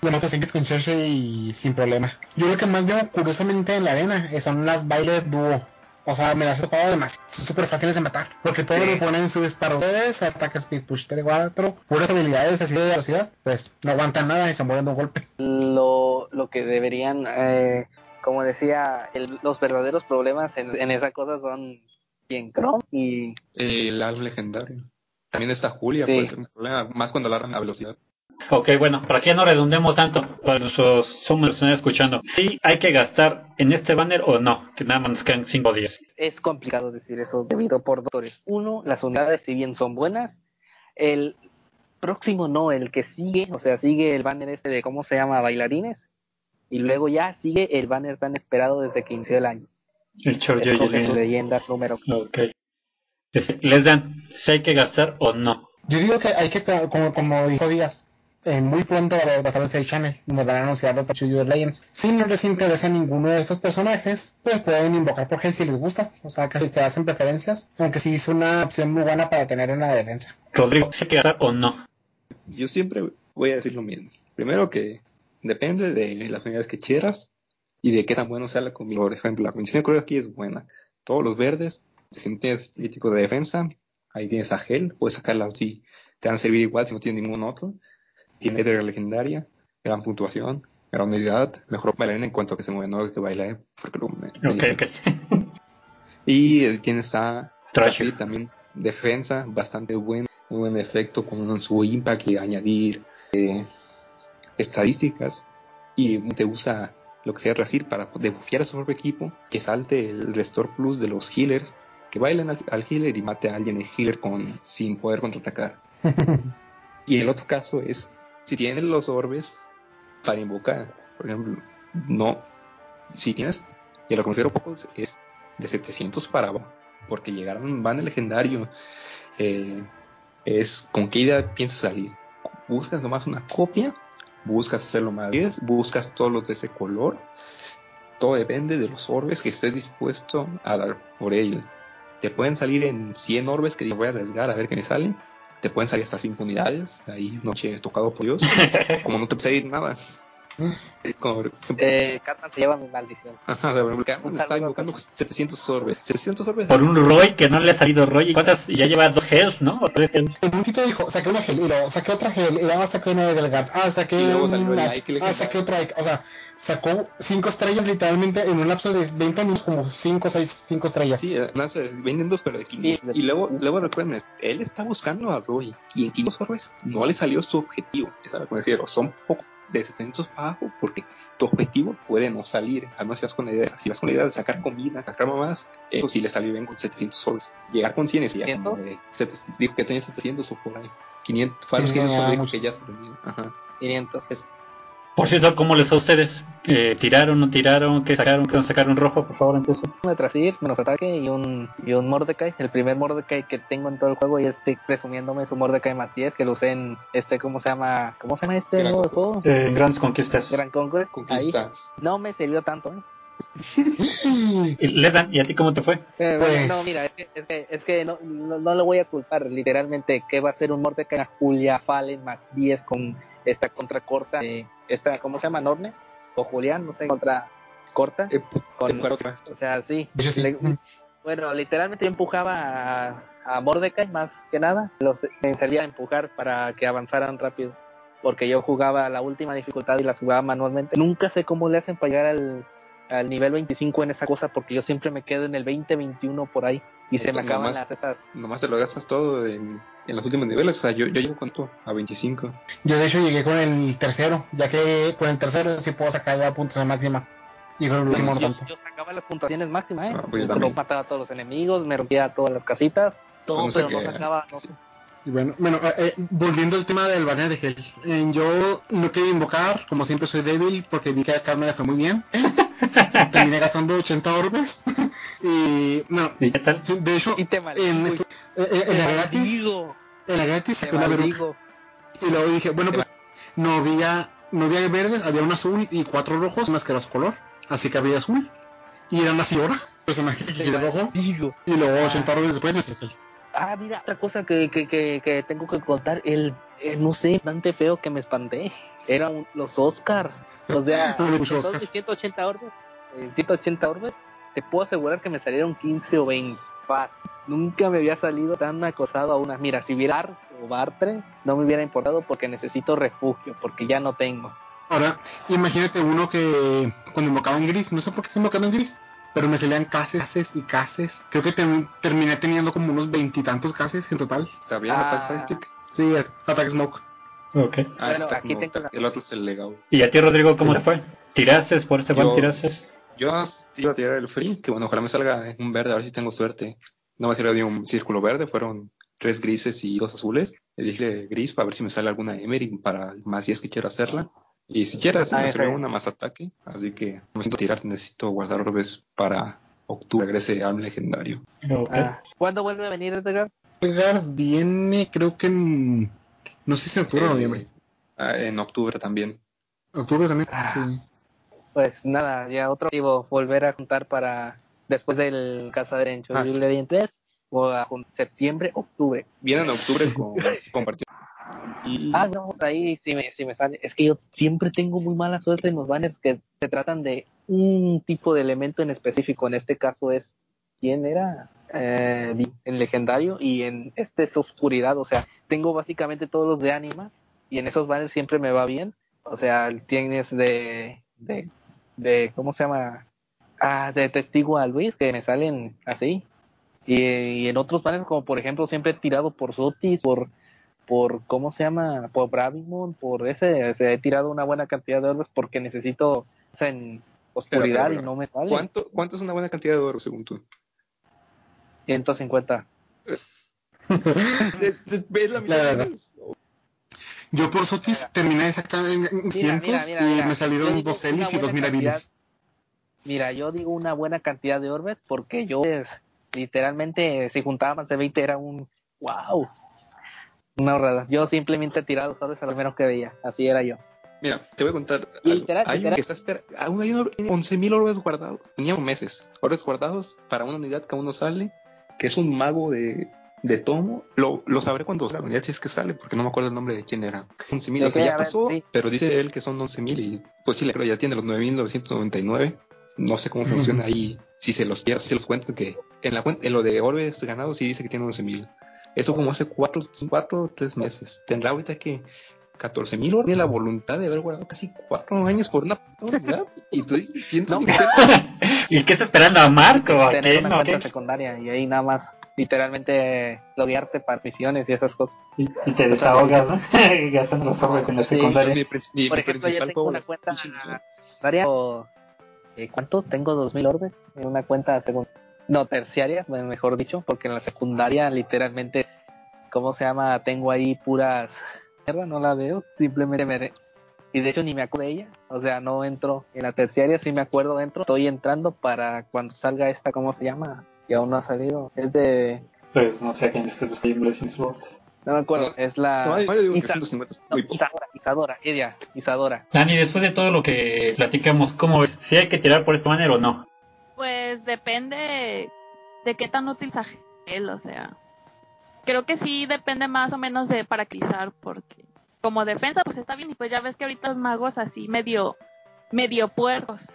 le mato singles con y sin problema. Yo lo que más veo curiosamente en la arena eh, son las bailes dúo. O sea, me las he topado demasiado. Son súper fáciles de matar. Porque todos Sí. le ponen su Sparrow 3, ataque Speed Push 3, 4, puras habilidades así de velocidad. Pues no aguantan nada y se mueren de un golpe. Lo, lo que deberían, eh, como decía, el- los verdaderos problemas en, en esa cosa son bien Chrome y el álbum legendario. También está Julia, Sí. puede ser un problema, más cuando alargan la velocidad. Ok, bueno, para que no redundemos tanto, para nuestros summers que están escuchando, ¿sí hay que gastar en este banner o no? Que nada más nos quedan 5 días. es complicado decir eso debido por dos factores. Uno, las unidades si bien son buenas, el próximo no, el que sigue, o sea, sigue el banner este de cómo se llama bailarines y luego ya sigue el banner tan esperado desde que inició el año. El tus leyendas número. Ok. Dice, Les dan, ¿si hay que gastar o no? Yo digo que hay que esperar, como, como dijo Díaz, eh, muy pronto va a estar el Side Channel, donde van a anunciar los User Legends. Si no les interesa ninguno de estos personajes, pues pueden invocar por Gel si les gusta. O sea, casi se hacen preferencias, aunque sí es una opción muy buena para tener en la defensa. Rodrigo, ¿sí hay que gastar o no? Yo siempre voy a decir lo mismo. Primero que depende de las unidades que quieras y de qué tan bueno sea la combinación. Por ejemplo, la combinación de aquí es buena. Todos los verdes, si no tienes crítico de defensa, ahí tienes a Gel, puedes sacarlas y te van a servir igual si no tienes ningún otro. Tiene de legendaria, gran puntuación, gran unidad, mejor bailarina en cuanto a que se mueve, no que baila, porque luego me- me Ok, dicen. ok. Y eh, tienes a. Thrasher también, defensa bastante buena, muy buen efecto con su impact y añadir eh, estadísticas. Y te usa lo que sea Trasir para debufiar a su propio equipo, que salte el Restore Plus de los healers, que bailen al, al healer y mate a alguien el healer con, sin poder contraatacar. Y el otro caso es, si tienes los orbes para invocar, por ejemplo, no, si tienes, y lo refiero pocos, es de 700 para abajo, porque llegar a un banner legendario eh, es con qué idea piensas salir. Buscas nomás una copia, buscas hacerlo más 10, buscas todos los de ese color, todo depende de los orbes que estés dispuesto a dar por él. Te pueden salir en 100 orbes que digo, voy a arriesgar a ver qué me sale. Te pueden salir hasta 5 unidades, ahí noche tocado por Dios. Como no te puede salir nada. Como, Eh, Catman se lleva mi maldición. Ajá, de Catman está invocando 700 orbes. 700 orbes. Por un Roy que no le ha salido Roy. ¿Y cuántas? Ya lleva dos Hells, ¿no? O tres Hells. En un sitio dijo, saqué una gel, y luego saqué otra gel, y luego saqué una de Delgard, ah, saqué Y luego un salió el Ike, Ike ah, saqué Ike, o sea, sacó cinco estrellas literalmente en un lapso de 20 minutos, como 5 o 6, 5 estrellas. Sí, además eh, venden dos, pero de 500. Sí. Y luego, luego recuerden, él está buscando a Roy. Y en 500 orbes no le salió su objetivo. Es a lo que me refiero. Son poco de 700 para abajo porque tu objetivo puede no salir. Además, si vas con la idea, si vas con la idea de sacar comida, sacar más, eso sí le salió bien con 700 orbes. Llegar con 100 es ya como 700. de, set- dijo que tenía 700 o por ahí. 500, fue a los Sí, 500 ya, cuando dijo muchos. que ya se vendía. Ajá. 500. Por cierto, ¿cómo les fue a ustedes? Eh, ¿Tiraron, no tiraron? ¿Qué sacaron? ¿Qué no sacaron rojo? Por favor, empiezo. Un de Trasir, menos ataque y un, y un Mordecai. El primer Mordecai que tengo en todo el juego y este presumiéndome su Mordecai más 10 que lo usé en este, ¿cómo se llama? ¿Cómo se llama este Gran modo de Conquest. juego? Eh, grandes conquistas. Gran Conquest. Ahí. Conquistas. No me sirvió tanto, ¿eh? Ledan, ¿y a ti cómo te fue? Eh, Pues- bueno, no, mira, es que, es que, es que no, no, no lo voy a culpar. Literalmente, que va a ser un Mordecai a Julia Fallen más 10 con esta contra corta. de esta, ¿Cómo se llama? ¿Norne? O Julián, no sé, contra corta. Eh, Con-. O sea, sí. Sí. Le- bueno, literalmente yo empujaba a, a Mordecai más que nada. Los me salía a empujar para que avanzaran rápido. Porque yo jugaba la última dificultad y la jugaba manualmente. Nunca sé cómo le hacen para llegar al, al nivel 25 en esa cosa. Porque yo siempre me quedo en el 20-21 por ahí. Y se me acaban nomás- las esas. Nomás te lo gastas todo en, en los últimos niveles. O sea, yo, yo llevo cuánto? A 25. Yo de hecho llegué con el tercero, ya que con el tercero sí puedo sacar la puntuación máxima. Y con el último no Yo, tanto. yo sacaba las puntuaciones máximas, ¿eh? Ah, pues yo mataba a todos los enemigos, me rompía todas las casitas. Todo, pero no sacaba. No, sí. Y bueno, bueno eh, eh, volviendo al tema del banner de Hell, eh, yo no quería invocar, como siempre soy débil, porque vi que a Carmen le fue muy bien. Terminé gastando 80 orbes. y no, ¿Y qué tal? de hecho, Y te en, la gratis, en la gratis una Veruca. Y luego dije, bueno, pues no había, no había verdes, había un azul y cuatro rojos, más que era su color. Así que había azul. Y era una Fiora, personaje que quiere rojo. Y luego Ah. 80 orbes después me saqué. Ah, mira, otra cosa que, que, que, que tengo que contar, el, el, no sé, bastante feo que me espanté, eran los Oscar. O sea, todos mis 180 orbes, eh, 180 orbes, te puedo asegurar que me salieron 15 o 20. Paz. Nunca me había salido tan acosado a una. Mira, si hubiera Ars o Bartres, no me hubiera importado porque necesito refugio, porque ya no tengo. Ahora, imagínate uno que cuando invocaba en gris, no sé por qué estoy invocando en gris, pero me salían cases, cases y cases. Creo que termi- terminé teniendo como unos veintitantos cases en total. Está bien, Ah. Attack Tactic. Sí, Attack Smoke. Ok. Ah, Bueno, está aquí como- tengo la- El otro es el legado. ¿Y a ti, Rodrigo, cómo Sí. te fue? ¿Tirases por ese buen Yo- tirases? Yo iba a tirar el free, que bueno, ojalá me salga un verde, a ver si tengo suerte. No me salió ni un círculo verde, fueron tres grises y dos azules. Le dije gris para ver si me sale alguna Emery para más si es que quiero hacerla. Y si quieres, Ah, me salió una más ataque, así que no siento tirar, necesito guardar orbes para octubre, regrese al legendario. Ok. Ah, ¿Cuándo vuelve a venir Edgar? Edgar viene, creo que en. No sé si en octubre o Eh, noviembre. ah, en octubre también. Octubre también, Ah. sí. Pues nada, ya otro motivo, volver a juntar para después del Cazador en Ah. Jubilee 3 o a septiembre, octubre. Viene en octubre con compartir. Ah, no, ahí sí me, sí me sale. Es que yo siempre tengo muy mala suerte en los banners que se tratan de un tipo de elemento en específico. En este caso es, ¿quién era? Eh, en legendario y en este es oscuridad. O sea, tengo básicamente todos los de anima y en esos banners siempre me va bien. O sea, tienes de, de, de ¿cómo se llama? Ah, de testigo a Luis que me salen así. Y, y en otros banners, como por ejemplo, siempre he tirado por Sotis, por por cómo se llama por Bravimon por ese se he tirado una buena cantidad de orbes porque necesito o sea, en oscuridad Pero, pero, y no me sale. ¿cuánto, ¿Cuánto es una buena cantidad de oro según tú? 150 ¿Ves la mitad. La Yo por Sotis terminé de sacar en en Mira, cientos mira, mira, y mira. me salieron digo dos Elif y dos Mirabilis. mira yo digo una buena cantidad de orbes porque yo pues, literalmente si juntaba más de 20 era un wow una horrada yo simplemente he tirado orbes a lo menos que veía así era yo Mira, te voy a contar. Y algo. literal- hay literal- que está espera, aún hay uno que tiene 11.000 orbes guardados. Teníamos meses. Orbes guardados para una unidad que aún no sale, que es un mago de, de tomo. Lo, lo sabré cuando la unidad si es que sale, porque no me acuerdo el nombre de quién era. 11.000, o sea, ya ver, pasó, sí. pero dice él que son 11.000 y pues sí, pero ya tiene los 9.999. No sé cómo funciona ahí, si se los pierde, si se los cuento que en, la, en lo de orbes ganados sí dice que tiene 11.000. Eso como hace cuatro, cuatro o tres meses. Tendrá ahorita que 14 mil horas. Tiene la voluntad de haber guardado casi cuatro años por una puta unidad. Y tú dices, 150. ¿Y qué está esperando a Marco? ¿A tener una ¿O cuenta qué? secundaria y ahí nada más literalmente loguearte para misiones y esas cosas Y, y te desahogas, ¿no? Gastando los orbes en la Sí. secundaria. mi, mi- Por mi ejemplo, yo tengo una cuenta secundaria ¿cuántos? Tengo 2000 orbes en una cuenta secundaria. No, terciaria, mejor dicho, porque en la secundaria literalmente, ¿cómo se llama? Tengo ahí puras mierda, no la veo, simplemente me... Y de hecho ni me acuerdo de ella, o sea, no entro en la terciaria, sí me acuerdo, entro, estoy entrando para cuando salga esta, ¿cómo se llama? Y aún no ha salido, es de... Pues no sé a quién estés buscando Blazing Swords. No me acuerdo, es la... No, yo digo que Isa- 150 es no, muy poco. Isadora, Isadora, Edia, Isadora. Dani, después de todo lo que platicamos, ¿cómo ves? ¿Si hay que tirar por esta manera o no? Pues depende de qué tan útil sea él, o sea. Creo que sí depende más o menos de paraquizar, porque como defensa pues está bien, y pues ya ves que ahorita los magos así medio, medio puercos,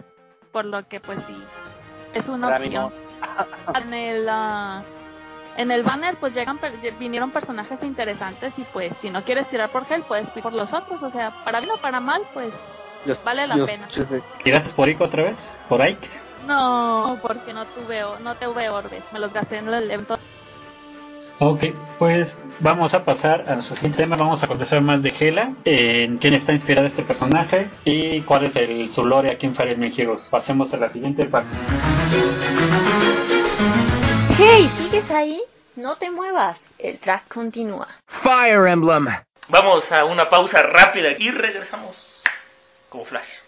por lo que pues sí, es una Para opción. En el, ah, en el banner pues llegan per- vinieron personajes interesantes y pues si no quieres tirar por él puedes ir por los otros, o sea, para bien o para mal pues Vale la pena. ¿Tiraste por Ico otra vez? ¿Por Ike? No, porque no tuve, o- no tuve orbes, me los gasté en el evento Ok, pues vamos a pasar a nuestro siguiente tema. Vamos a contestar más de Hela, en quién está inspirado este personaje y cuál es el, su lore aquí en Fire Emblem Heroes. Pasemos a la siguiente parte. Hey, ¿sigues ahí? No te muevas, el track continúa. Fire Emblem. Vamos a una pausa rápida y regresamos como flash.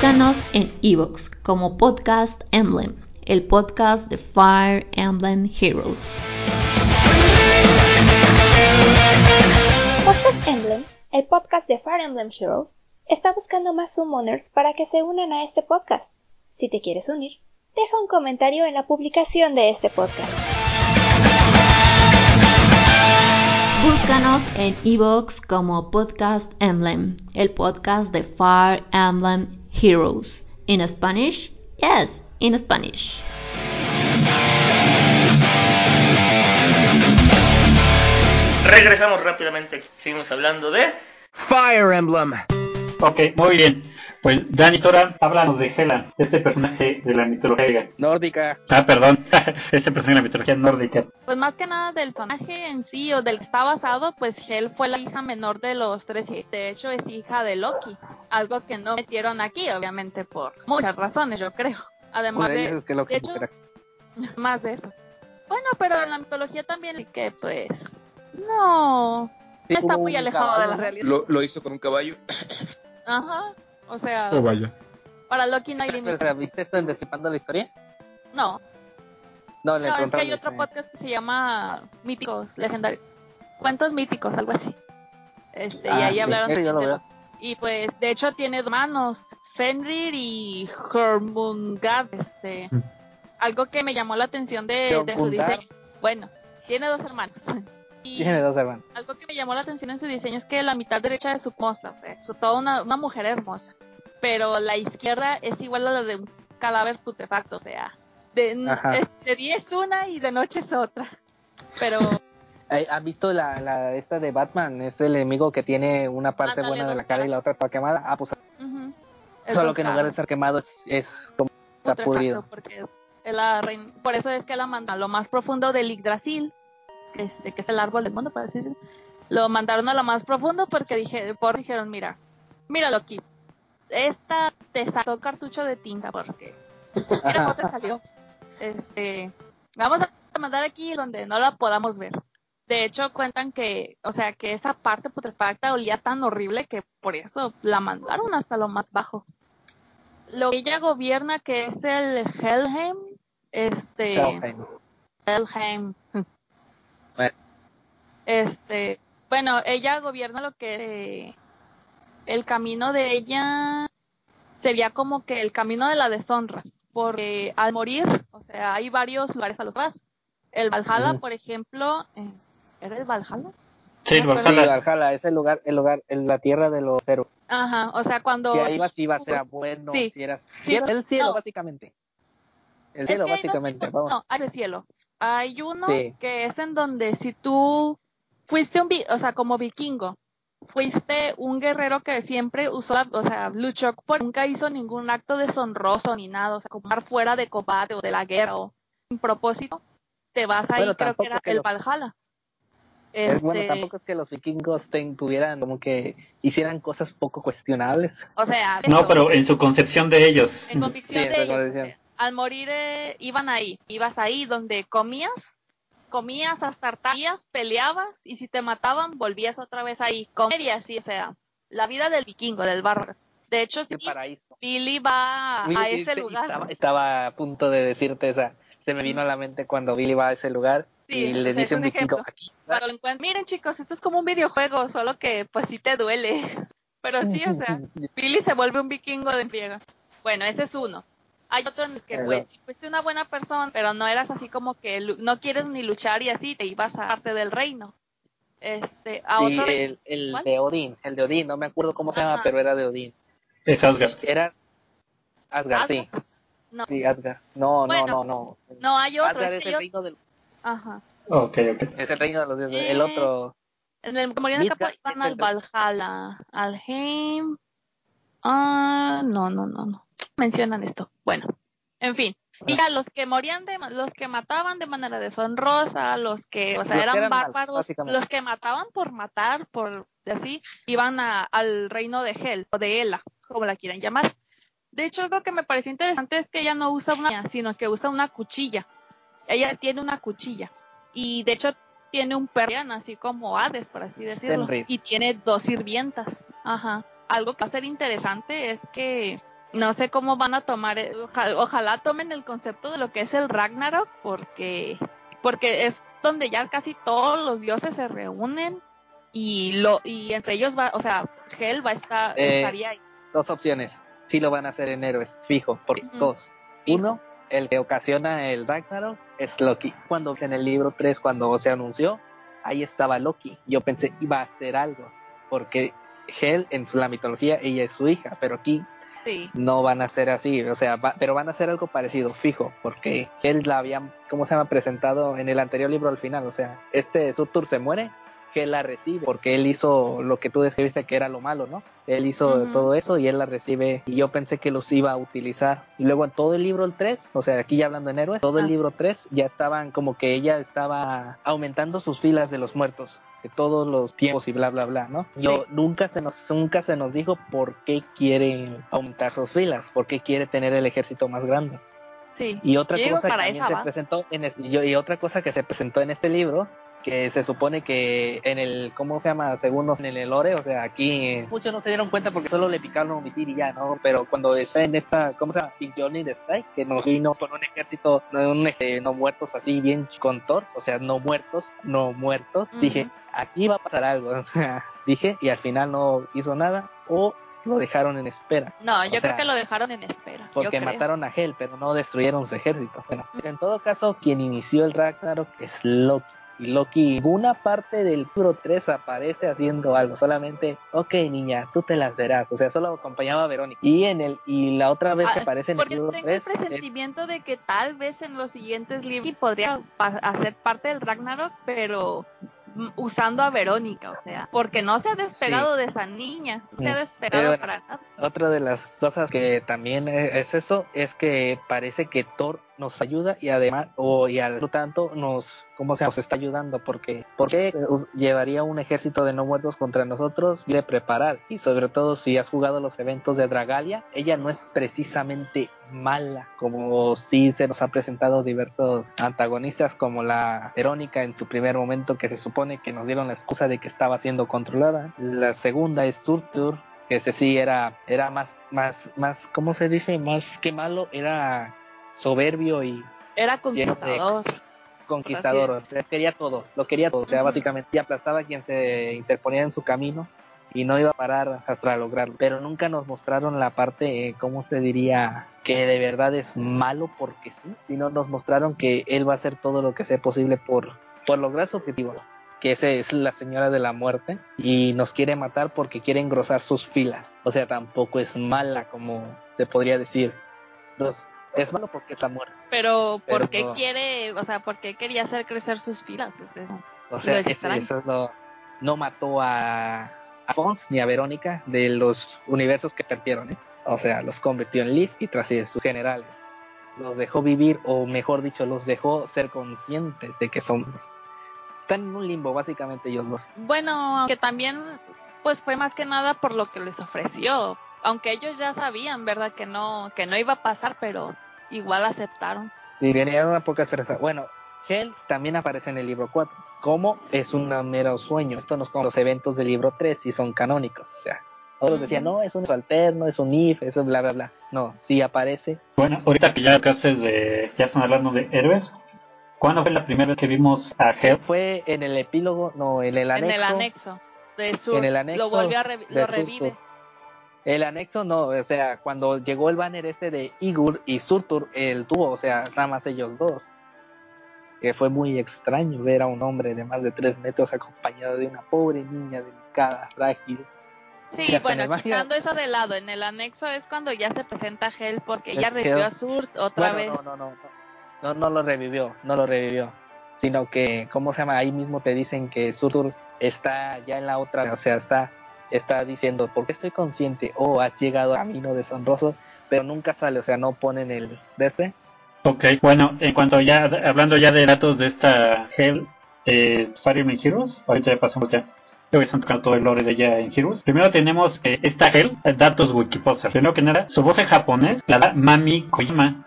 Búscanos en Evox como Podcast Emblem, el podcast de Fire Emblem Heroes. Podcast Emblem, el podcast de Fire Emblem Heroes, está buscando más summoners para que se unan a este podcast. Si te quieres unir, deja un comentario en la publicación de este podcast. Búscanos en Evox como Podcast Emblem, el podcast de Fire Emblem Heroes. In Spanish? Yes, in Spanish. Regresamos rápidamente. Seguimos hablando de Fire Emblem. Ok, muy bien. Pues Dani Tora, háblanos de Hela, este personaje de la mitología. Nórdica. Ah, perdón, este personaje de la mitología nórdica. Pues más que nada del personaje en sí o del que está basado, pues Hel fue la hija menor de los tres y de hecho es hija de Loki. Algo que no metieron aquí, obviamente, por muchas razones, yo creo. Además Una de de, es que Loki de hecho, más de eso. Bueno, pero en la mitología también y que pues no Sí, está muy alejado de la realidad. Lo, lo hizo con un caballo. Ajá. O sea, Oh, vaya. para Loki no hay Pero, límite. espera, ¿Viste esto en Destripando la Historia? No, No, le no, es que hay otro este, podcast que se llama Míticos Legendarios. Cuentos míticos, algo así. Este, y Ah, ahí sí, hablaron de, lo. Y pues, de hecho, tiene dos hermanos, Fenrir y Jormungand. Este, Mm. algo que me llamó la atención de, de su diseño. Bueno, tiene dos hermanos. Y Tiene dos hermanos. algo que me llamó la atención en su diseño es que la mitad derecha es su sea, es toda una, una mujer hermosa. Pero la izquierda es igual a la de un cadáver putrefacto, o sea, de, de día es una y de noche es otra. Pero ¿Han visto la, la esta de Batman? Es el enemigo que tiene una parte Ándale, buena de la cara y la otra está quemada. Ah, pues ujú, es solo que en lugar de caras, estar quemado es, es como está pudrido. Porque la reina- por eso es que la mandan a lo más profundo del Yggdrasil, que, este, que es el árbol del mundo, para decirlo. Lo mandaron a lo más profundo porque dije, por dijeron, mira, míralo aquí. Esta te sacó cartucho de tinta porque mira cómo te salió. Este, vamos a mandar aquí donde no la podamos ver. De hecho, cuentan que, o sea, que esa parte putrefacta olía tan horrible que por eso la mandaron hasta lo más bajo. Lo que ella gobierna, que es el Helheim, este, Helheim. Helheim. Bueno. Este, bueno, ella gobierna lo que el camino de ella sería como que el camino de la deshonra, porque al morir, o sea, hay varios lugares a los que vas. El Valhalla, por ejemplo, eh, ¿era el Valhalla? Sí, el Valhalla. Es el lugar, el lugar, en la tierra de los héroes. Ajá, o sea, cuando Si ahí vas, ibas, era bueno, Sí. si eras Sí, el cielo, no. básicamente. El Es cielo, que básicamente. tipos- Vamos. No, hay de cielo. Hay uno Sí. que es en donde si tú fuiste un, vi- o sea, como vikingo, fuiste un guerrero que siempre usó, la- o sea, luchó por, nunca hizo ningún acto deshonroso ni nada, o sea, como estar fuera de combate o de la guerra o sin propósito, te vas ahí, Bueno, creo que era es que el los- Valhalla. Es, bueno, Este, tampoco es que los vikingos ten- tuvieran como que hicieran cosas poco cuestionables. O sea, No, eso. pero en su concepción de ellos. en convicción Sí, de ellos. o sea, al morir eh, iban ahí, ibas ahí donde comías, comías hasta hartarías, peleabas y si te mataban volvías otra vez ahí, comer y así, o sea, la vida del vikingo, del bárbaro. De hecho, sí, paraíso. Billy va a, Billy- a ese lugar. Estaba, estaba a punto de decirte esa. Se me vino a la mente cuando Billy va a ese lugar Sí, y le dice un vikingo aquí. Miren chicos, esto es como un videojuego, solo que pues sí te duele. Pero sí, o sea, Billy se vuelve un vikingo de friega. Bueno, ese es uno. Hay otro en el que pues, si fuiste una buena persona, pero no eras así como que no quieres ni luchar y así, te ibas a parte del reino. Este, a Sí, otro el, el de Odín, el de Odín, no me acuerdo cómo se llama, pero era de Odín. Es Asgard. Era Asgard, sí. No, Sí, Asgard. No, Bueno, no, no, no. no hay otro. Asgard es es el yo- reino del, Ajá. Ok, ok. es el reino de los dioses. El Eh, otro, En el capa iban es al el- Valhalla, al Heim. Ah, no, no, no, no. Mencionan esto. Bueno, en fin. Y ya los que morían de, los que mataban de manera deshonrosa, los que, o sea, Los eran, eran bárbaros, los que mataban por matar, por así, iban a- al reino de Hel, o de Ela, como la quieran llamar. De hecho, algo que me pareció interesante es que ella no usa una, sino que usa una cuchilla. Ella tiene una cuchilla. Y de hecho tiene un perro, así como Hades, por así decirlo. Y tiene dos sirvientas. Ajá. Algo que va a ser interesante es que no sé cómo van a tomar, eh, oja- ojalá tomen el concepto de lo que es el Ragnarok, porque, porque es donde ya casi todos los dioses se reúnen y lo y entre ellos va, o sea, Hel va a estar, Eh, estaría ahí. Dos opciones. Sí lo van a hacer en héroes, fijo, por dos. Uno, el que ocasiona el Ragnarok es Loki. Cuando en el libro 3, cuando se anunció, ahí estaba Loki. Yo pensé iba a hacer algo, porque Hel en su- la mitología ella es su hija, pero aquí Sí. no van a ser así, o sea, va- pero van a hacer algo parecido, fijo, porque él la habían, ¿cómo se llama? Presentado en el anterior libro al final, o sea, este Surtur se muere, que la recibe, porque él hizo lo que tú describiste que era lo malo, ¿no? Él hizo todo eso y él la recibe y yo pensé que los iba a utilizar. Y luego en todo el libro el 3, o sea, aquí ya hablando en héroes, todo el Ah. libro 3 ya estaban como que ella estaba aumentando sus filas de los muertos de todos los tiempos y bla bla bla, ¿no? Yo Sí. nunca se nos nunca se nos dijo por qué quiere aumentar sus filas, por qué quiere tener el ejército más grande. Sí. Y otra cosa que también se presentó en este, y otra cosa que se presentó en este libro que se supone que en el cómo se llama según nos en el lore o sea aquí eh, muchos no se dieron cuenta porque solo le picaron omitir y ya no pero cuando está en esta cómo se llama Big de Strike que nos vino con un ejército un eje- no muertos así bien con Thor o sea no muertos no muertos dije aquí va a pasar algo o sea dije y al final no hizo nada o lo dejaron en espera No, yo O sea, creo que lo dejaron en espera. porque mataron a Hel, pero no destruyeron su ejército. Bueno, en todo caso, quien inició el Ragnarok es Loki. Y Loki, en una parte del libro 3 aparece haciendo algo, solamente, ok niña, tú te las verás, o sea, solo acompañaba a Verónica. Y en el, y la otra vez que Ah, aparece en el libro tengo el 3 es, presentimiento de que tal vez en los siguientes libros podría hacer parte del Ragnarok, pero usando a Verónica, o sea, porque no se ha despegado de esa niña, no se ha Mm. despegado bueno, para nada. Otra de las cosas que también e- es eso, es que parece que Thor nos ayuda y además, o y al tanto nos, ¿cómo se nos está ayudando? Porque, ¿por qué llevaría un ejército de no muertos contra nosotros? Quiere preparar y sobre todo si has jugado los eventos de Dragalia, ella no es precisamente mala, como sí se nos ha presentado diversos antagonistas como la Verónica en su primer momento que se supone que nos dieron la excusa de que estaba siendo controlada. La segunda es Surtur, que ese sí era, era más, más, más, ¿cómo se dice? Más que malo, era soberbio y Era de conquistador. conquistador, Así o sea, quería todo, lo quería todo, o sea, básicamente y aplastaba a quien se interponía en su camino y no iba a parar hasta lograrlo, pero nunca nos mostraron la parte, eh, ¿cómo se diría? Que de verdad es malo porque sí, sino nos mostraron que él va a hacer todo lo que sea posible por, por lograr su objetivo, que esa es la señora de la muerte y nos quiere matar porque quiere engrosar sus filas, o sea, tampoco es mala como se podría decir. Entonces, es malo porque es la muerte. Pero, ¿por qué no. quiere, o sea, por qué quería hacer crecer sus filas? Es. O sea, extraño. eso es lo- no mató a, a Fons ni a Verónica de los universos que perdieron. ¿eh? O sea, los convirtió en Leaf y tras de sus generales. Los dejó vivir, o mejor dicho, los dejó ser conscientes de que son. Están en un limbo, básicamente, ellos dos. Bueno, que también, pues fue más que nada por lo que les ofreció. Aunque ellos ya sabían, ¿verdad? Que no, que no iba a pasar, pero igual aceptaron. Y tenían una poca esperanza. Bueno, Hel también aparece en el libro 4. ¿Cómo? Es un mero sueño. Esto no es como los eventos del libro 3 y son canónicos. O sea, otros decían, Ujú. no, es un alterno, es un if, eso bla, bla, bla. No, sí aparece. Bueno, ahorita que ya haces de, ya están hablando de héroes, ¿cuándo fue la primera vez que vimos a Hel? Fue en el epílogo, no, en el anexo. En el anexo de Sur. En el anexo lo volvió a de lo revive. El anexo no, o sea, cuando llegó el banner este de Igur y Surtur, él tuvo, o sea, nada más ellos dos. Que fue muy extraño ver a un hombre de más de tres metros acompañado de una pobre niña delicada, frágil. Sí, Ya, en bueno, el quitando eso de lado, en el anexo es cuando ya se presenta Hel porque ella Es revivió a Surt otra vez. no, no, no, no, no, no lo revivió, no lo revivió, sino que, ¿cómo se llama? Ahí mismo te dicen que Surtur está ya en la otra, o sea, está, está diciendo, porque estoy consciente, o has llegado a camino deshonroso, pero nunca sale, o sea, no ponen el verde. Ok, bueno, en cuanto ya, hablando ya de datos de esta Hel, eh, Fire Emblem Heroes, ahorita ya pasamos ya. Hoy están tocando todo el lore de ella en Heroes. Primero tenemos eh, esta Hell, datos Wikiposter. Primero que nada, su voz en japonés la da Mami Koyama.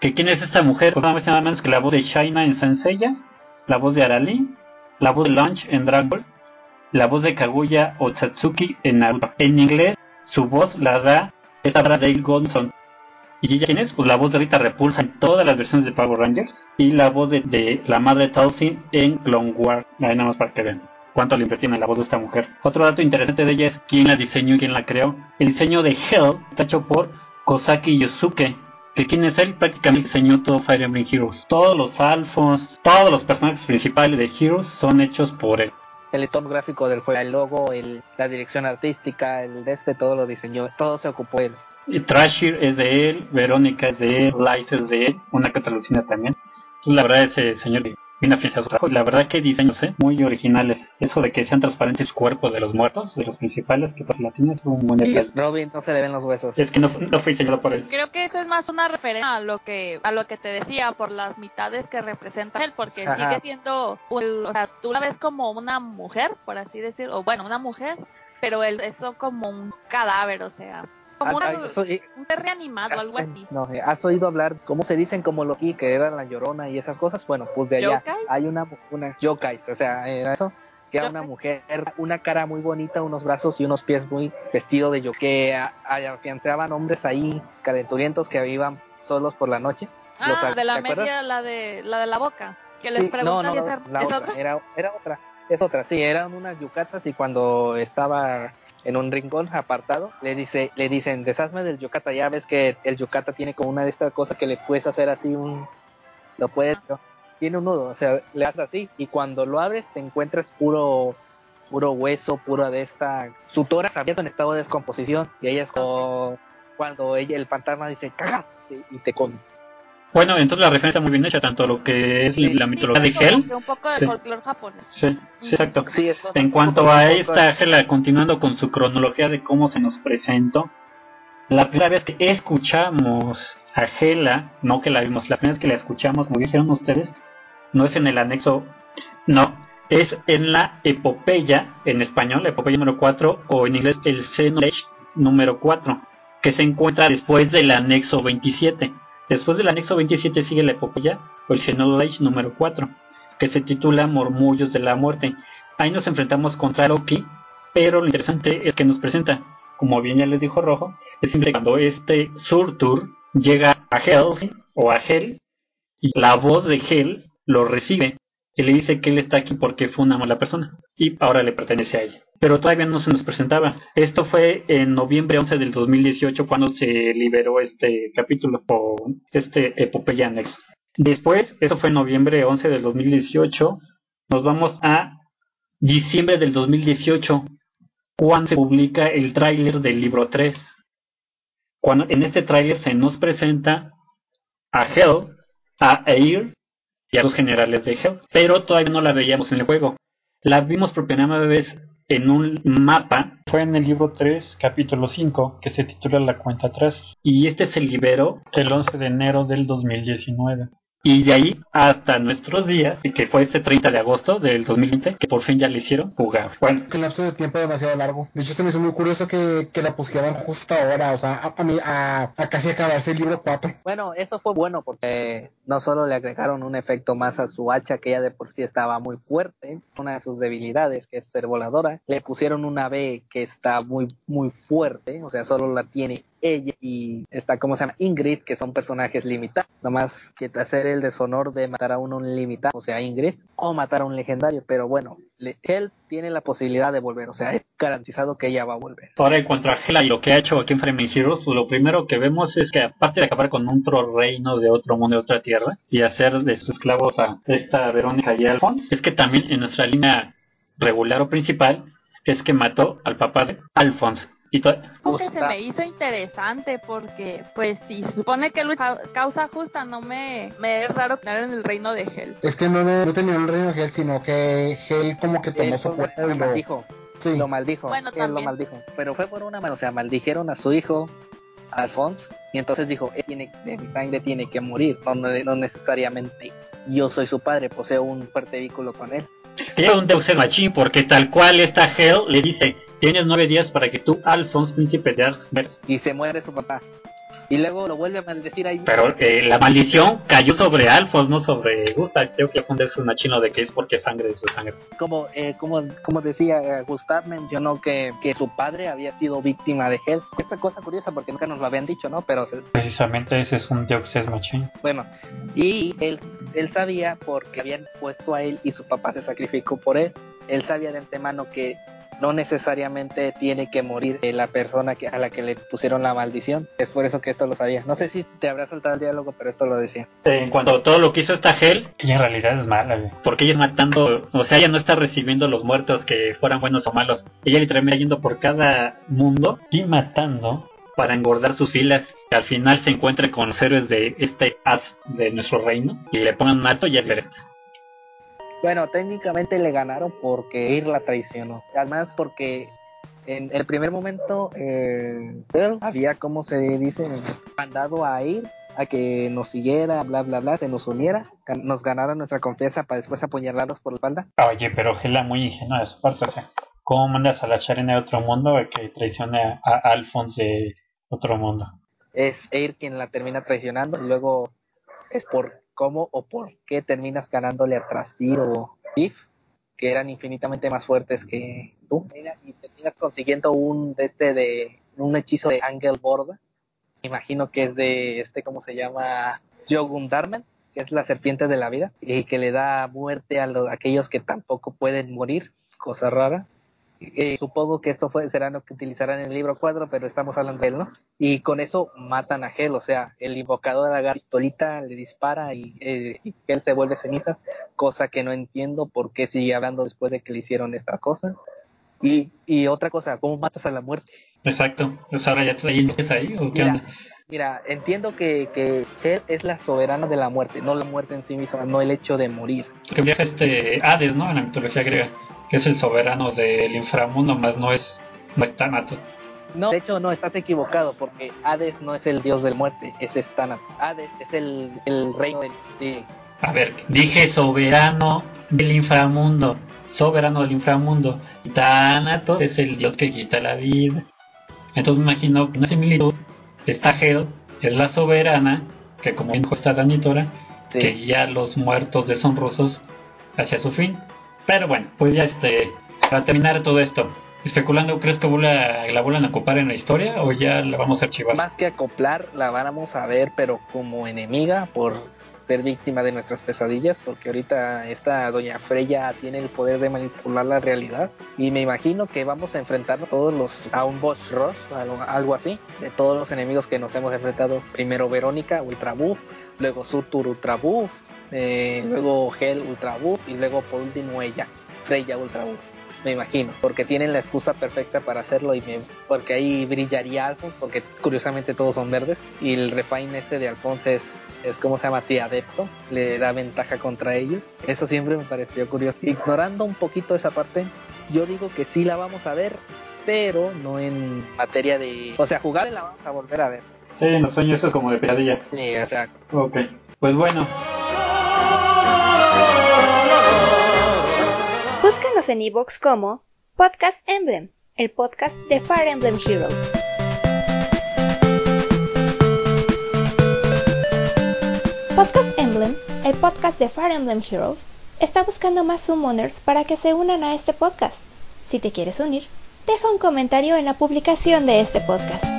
¿Que ¿Quién es esta mujer? Pues nada más nada menos que la voz de Shaina en Sanseiya, la voz de Arali, la voz de Lunch en Dragon Ball, la voz de Kaguya Otsatsuki en Naruto. En inglés, su voz la da esta obra Dale Gonson. ¿Y ella quién es? Pues la voz de Rita Repulsa en todas las versiones de Power Rangers y la voz de, de la madre Tulsi en Clone Wars. Ahí nada más para que vean cuánto le invirtieron en la voz de esta mujer. Otro dato interesante de ella es quién la diseñó y quién la creó. El diseño de Hell está hecho por Kosaki Yosuke, que quien es él prácticamente diseñó todo Fire Emblem Heroes. Todos los alfos, todos los personajes principales de Heroes son hechos por él. El entorno gráfico del juego, el logo, el, la dirección artística, el de este, todo lo diseñó, todo se ocupó él. Y Trashir es de él, Verónica es de él, Light es de él, una catalucina también. Entonces la verdad ese señor bien afianzado su trabajo. La verdad que diseños, ¿eh? Muy originales. Eso de que sean transparentes cuerpos de los muertos, de los principales, que pues la tienes un buen detalle. Robin no se le ven los huesos. Es que no, no fue diseñado por él. Creo que eso es más una referencia a lo que a lo que te decía por las mitades que representa él, porque Ajá. sigue siendo, un- o sea, tú la ves como una mujer, por así decirlo, o bueno, una mujer, pero él eso como un cadáver, o sea, como una- ah, soy- un ser reanimado, algo así. No, eh, ¿has oído hablar cómo se dicen como los que era la llorona y esas cosas? Bueno, pues de allá ¿Yokais? hay una una yokais, o sea, era eso que era una mujer, una cara muy bonita, unos brazos y unos pies muy vestido de yo que afianzaban hombres ahí calenturientos que iban solos por la noche. Los Ah, al- de la media, la de la de la boca, que les Sí, preguntan no, si no, es, la ¿es otra, otra? Era, era otra, es otra, sí, eran unas yucatas y cuando estaba en un rincón apartado, le dice, le dicen, deshazme del yucata, ya ves que el yucata tiene como una de estas cosas que le puedes hacer así un, lo puedes, tiene un nudo, o sea, le haces así y cuando lo abres te encuentras puro, puro hueso, pura de esta, su tórax abierto en estado de descomposición y ella es como, cuando ella, el fantasma dice, cagas y, y te come. Bueno, entonces la referencia muy bien hecha, tanto lo que es Sí. la Sí, mitología de como Hell. que un poco de Sí. folclore japonés. Sí, sí, exacto. Sí, En cuanto a esta Hela, continuando con su cronología de cómo se nos presentó, la primera vez que escuchamos a Hela, no que la vimos, la primera vez que la escuchamos, como dijeron ustedes, no es en el anexo, no, es en la epopeya, en español, la epopeya número 4, o en inglés el Xenoblade número 4, que se encuentra después del anexo 27. Después del anexo 27 sigue la epopeya, o el Xenoblade número 4, que se titula Murmullos de la Muerte. Ahí nos enfrentamos contra Loki, pero lo interesante es que nos presenta, como bien ya les dijo Rojo, es siempre cuando este Surtur llega a Hell o a Hell y la voz de Hell lo recibe y le dice que él está aquí porque fue una mala persona y ahora le pertenece a ella. Pero todavía no se nos presentaba. Esto fue en noviembre 11 del 2018 cuando se liberó este capítulo o este epopeya anexo. Después, eso fue en noviembre 11 del 2018, nos vamos a diciembre del 2018, cuando se publica el tráiler del libro 3. Cuando en este tráiler se nos presenta a Hell, a Air y a los generales de Hell, pero todavía no la veíamos en el juego. La vimos por primera vez en un mapa, fue en el libro 3, capítulo 5, que se titula La cuenta atrás, y este se liberó el 11 de enero del 2019. Y de ahí hasta nuestros días, y que fue este 30 de agosto del 2020, que por fin ya le hicieron jugar. Bueno, el lapso de tiempo demasiado largo. De hecho, se me hizo muy curioso que, que la pusieran justo ahora, o sea, a, a, mí- a, a casi acabarse el libro 4. Bueno, eso fue bueno porque no solo le agregaron un efecto más a su hacha que ya de por sí estaba muy fuerte, una de sus debilidades que es ser voladora, le pusieron una B que está muy muy fuerte, o sea, solo la tiene ella y está como se llama Ingrid, que son personajes limitados, nomás que hacer el deshonor de matar a uno limitado, o sea, Ingrid, o matar a un legendario, pero bueno, él tiene la posibilidad de volver, o sea, es garantizado que ella va a volver. Ahora, en cuanto a Hela y lo que ha hecho aquí en pues lo primero que vemos es que aparte de acabar con otro reino de otro mundo, de otra tierra, y hacer de sus esclavos a esta Verónica y Alphonse, es que también en nuestra línea regular o principal, es que mató al papá de Alphonse. Y to- Algo que se me hizo interesante porque, pues, si se supone que ca- causa justa, no me, me es raro quedar en el reino de Hell. Es que no, no terminó el reino de Hell, sino que Hell como que tomó su cuerpo y lo... maldijo. Sí, lo maldijo, Bueno, él lo maldijo, pero fue por una mano, o sea, maldijeron a su hijo, a Alphonse, y entonces dijo, él tiene, de mi sangre tiene que morir, no, no- necesariamente yo soy su padre, poseo un fuerte vínculo con él, Era un Deus Ex Machine porque tal cual esta Hell le dice, tienes nueve días para que tú, Alphonse, príncipe de Arxverse. Y se muere su papá. Y luego lo vuelve a maldecir ahí. Pero eh, la maldición cayó sobre Alphonse, no sobre Gustav. Creo que fue un Deus Ex Machine de que es porque es sangre de su sangre. Como, eh, como, como decía, eh, Gustav mencionó que, que su padre había sido víctima de Hell. Esa cosa curiosa porque nunca nos lo habían dicho, ¿no? Pero se- Precisamente ese es un Ex Machine. Bueno, y él, él sabía porque habían puesto a él y su papá se sacrificó por él. Él sabía de antemano que no necesariamente tiene que morir eh, la persona que, a la que le pusieron la maldición. Es por eso que esto lo sabía. No sé si te habrá saltado el diálogo, pero esto lo decía. En cuanto a todo lo que hizo esta Hell, ella en realidad es mala. Porque ella matando, o sea, ella no está recibiendo los muertos que fueran buenos o malos. Ella literalmente yendo por cada mundo y matando para engordar sus filas. Que al final se encuentre con los héroes de este as de nuestro reino y le pongan un alto y es ver. Bueno, técnicamente le ganaron porque Ir la traicionó. Además, porque en el primer momento eh, él había, como se dice, mandado a Ir a que nos siguiera, bla, bla, bla, se nos uniera, nos ganara nuestra confianza para después apuñalarlos por la espalda. Oye, pero Hela muy ingenua de su parte, o sea, ¿cómo mandas a la Sharon de otro mundo a que traicione a, a Alphonse de otro mundo? Es Ir quien la termina traicionando y luego es por cómo o por qué terminas ganándole a Trasir o If, que eran infinitamente más fuertes que tú. Y terminas consiguiendo un de este de un hechizo de Angel Borda. Imagino que es de este, ¿cómo se llama? Jogun Dharma, que es la serpiente de la vida, y que le da muerte a los, aquellos que tampoco pueden morir, cosa rara. Eh, supongo que esto fue, será lo que utilizarán en el libro 4, pero estamos hablando de él, ¿no? Y con eso matan a Hel, o sea, el invocador agarra pistolita, le dispara y, eh, y Hel se vuelve ceniza, cosa que no entiendo por qué sigue hablando después de que le hicieron esta cosa. Y, y otra cosa, ¿cómo matas a la muerte? Exacto, pues ahora ya traen es ahí o qué Mira, onda? mira, entiendo que, que Hel es la soberana de la muerte, no la muerte en sí misma, no el hecho de morir. Que viaja este Hades, ¿no? En la mitología griega, que es el soberano del inframundo, más no es, no es Thanatos. No, de hecho no, estás equivocado porque Hades no es el dios de la muerte, es Thanatos. Hades es el, el reino del... de- A ver, dije soberano del inframundo, soberano del inframundo. Thanatos es el dios que quita la vida. Entonces me imagino que una similitud, esta Hel es la soberana, que como dijo esta Danitora, sí. que guía a los muertos deshonrosos hacia su fin. Pero bueno, pues ya este, para terminar todo esto, especulando, ¿crees que vuela- la vuelvan a ocupar en la historia o ya la vamos a archivar? Más que acoplar, la vamos a ver, pero como enemiga por ser víctima de nuestras pesadillas, porque ahorita esta doña Freya tiene el poder de manipular la realidad y me imagino que vamos a enfrentarnos todos los a un boss rush, algo, así, de todos los enemigos que nos hemos enfrentado. Primero Verónica, Ultra Buff, luego Surtur Ultra Buff, eh, luego Hell Ultra Buff y luego por último ella, Freya Ultra Buff. Me imagino, porque tienen la excusa perfecta para hacerlo y me, porque ahí brillaría Alphonse, porque curiosamente todos son verdes y el refine este de Alphonse es, es como se llama adepto, le da ventaja contra ellos. Eso siempre me pareció curioso. Ignorando un poquito esa parte, yo digo que sí la vamos a ver, pero no en materia de, o sea, jugar la vamos a volver a ver. Sí, en los sueños eso es como de pesadilla. Sí, o sea, Ok, pues bueno, En iVoox como Podcast Emblem, el podcast de Fire Emblem Heroes. Podcast Emblem, el podcast de Fire Emblem Heroes, está buscando más summoners para que se unan a este podcast. Si te quieres unir, deja un comentario en la publicación de este podcast.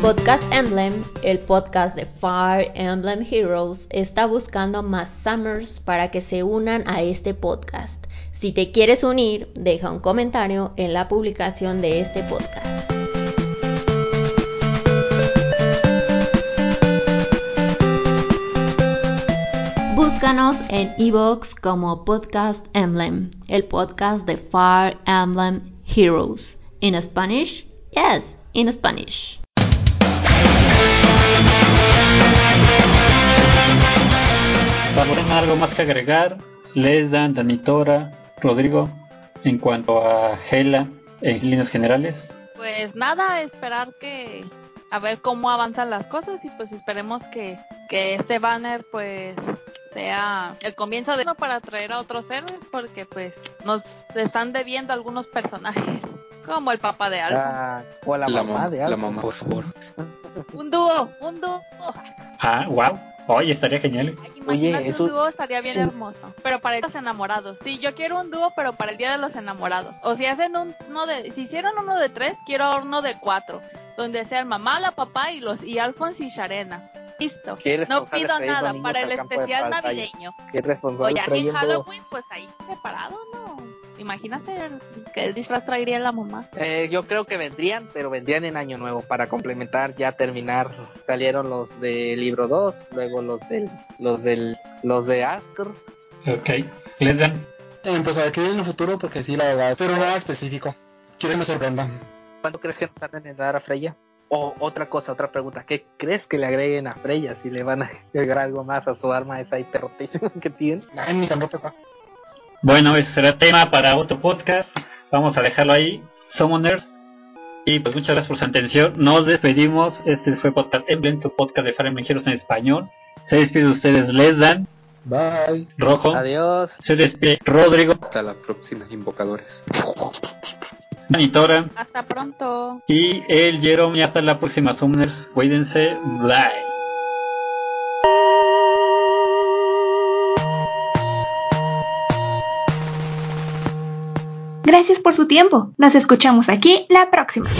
Podcast Emblem, el podcast de Fire Emblem Heroes, está buscando más Summers para que se unan a este podcast. Si te quieres unir, deja un comentario en la publicación de este podcast. Búscanos en iVoox como Podcast Emblem, el podcast de Fire Emblem Heroes. In Spanish? Yes, in Spanish. ¿Sabrán algo más que agregar? Les dan Danitora, Rodrigo, en cuanto a Hela en líneas generales. Pues nada, esperar que a ver cómo avanzan las cosas y pues esperemos que, que este banner pues sea el comienzo de uno para atraer a otros héroes porque pues nos están debiendo algunos personajes como el papá de Alpha. Ah, o la, La, mamá mam- de la mamá, por favor. Un dúo, un dúo. Ah, wow. Oye, estaría genial. Imagínate eso- un dúo estaría bien hermoso. Pero para los enamorados. Sí, yo quiero un dúo, pero para el día de los enamorados. O si hacen un, uno de, si hicieron uno de tres, quiero uno de cuatro, donde sean mamá, la papá y los y Alphonse y Sharena. Listo. No pido nada para el de especial navideño. Qué irresponsable O ya que en trayendo. Halloween, pues ahí separado, ¿no? Imagínate qué disfraz traería la mamá. Eh, yo creo que vendrían, pero vendrían en Año Nuevo para complementar, ya terminar. Salieron los de libro 2, luego los del, los del, los de Asker. Ok. Les dan. Eh, pues a ver qué viene en el futuro, porque sí, la verdad, pero nada específico. Quiero que me sorprendan. ¿Cuándo crees que nos tarden en dar a Freya? O otra cosa, otra pregunta, ¿qué crees que le agreguen a Freya si le van a agregar algo más a su arma esa hiperrotísima que tiene? Ay, ni tan rota está. Bueno, ese será tema para otro podcast. Vamos a dejarlo ahí. Summoners. Y pues muchas gracias por su atención. Nos despedimos. Este fue Podcast Emblem, su podcast de Fire Emblem Heroes en español. Se despide de ustedes Les Dan, Bye. Rojo. Adiós. Se despide Rodrigo, Hasta la próxima, invocadores. Manitora Hasta pronto. y el Jerome. Y hasta la próxima Summoners. Cuídense. Bye. Gracias por su tiempo. Nos escuchamos aquí la próxima.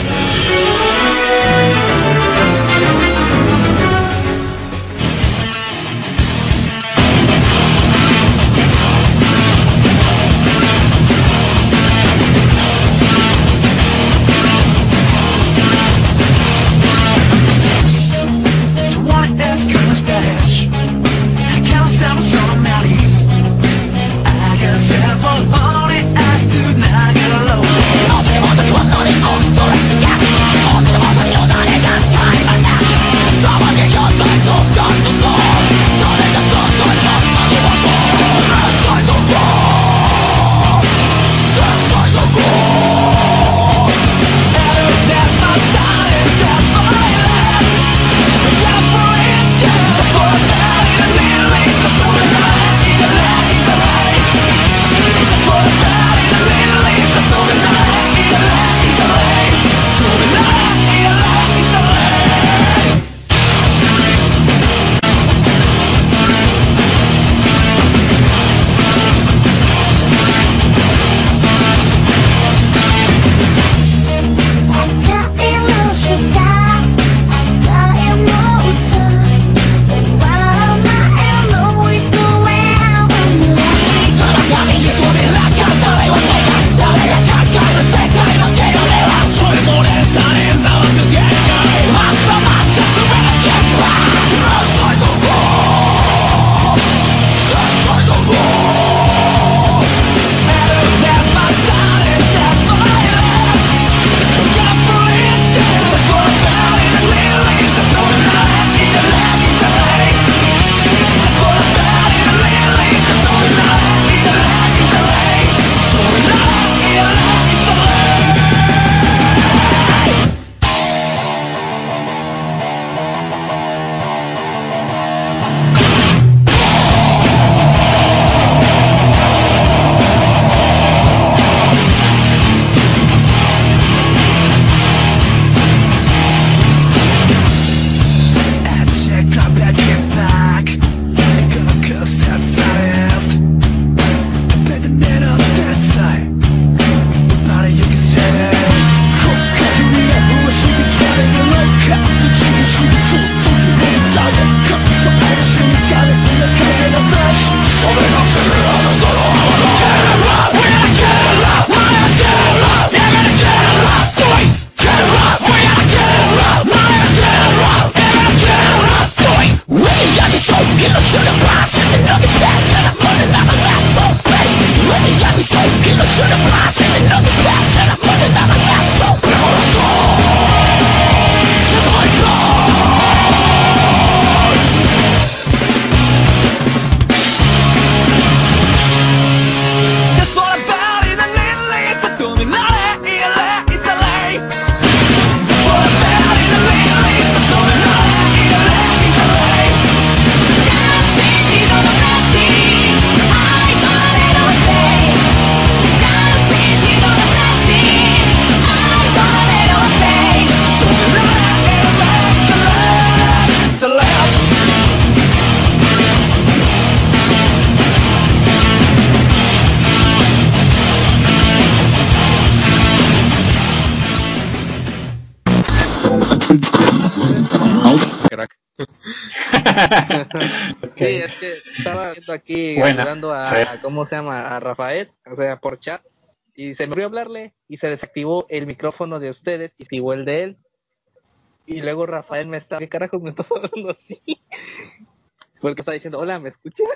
Sí, es que estaba viendo aquí Bueno, ayudando a, a ¿cómo se llama? A Rafael, o sea, por chat. Y se me olvidó hablarle y se desactivó el micrófono de ustedes y activó el de él. Y luego Rafael me está, ¿qué carajos me estás hablando así? Porque está diciendo, hola, ¿me escuchas?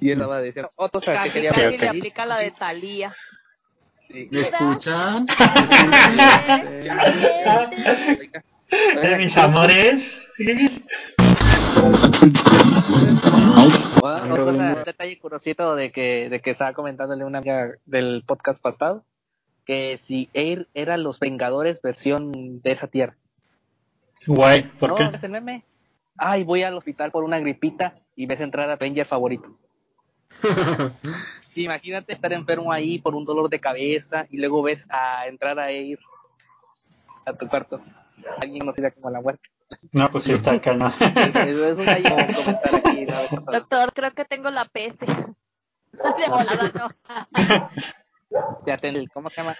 Y él estaba diciendo, otra cosa que Casi, quería casi le aplica la de Talía. Sí. ¿Me escuchan? Mis amores. Un detalle curiosito de que, de que estaba comentándole una amiga del podcast pasado, que si Air era los Vengadores versión de esa tierra. Guay, ¿por ¿No? qué? ¿Es el meme? Ay, voy al hospital por una gripita y ves entrar a Avenger favorito. Imagínate estar enfermo ahí por un dolor de cabeza y luego ves a entrar a Air a tu cuarto. Alguien nos irá como a la muerte. No, pues sí está acá, ¿no? Es, es- un comentar aquí la vez pasada. Doctor, creo que tengo la peste. De volada no. Ya ¿Cómo se llama?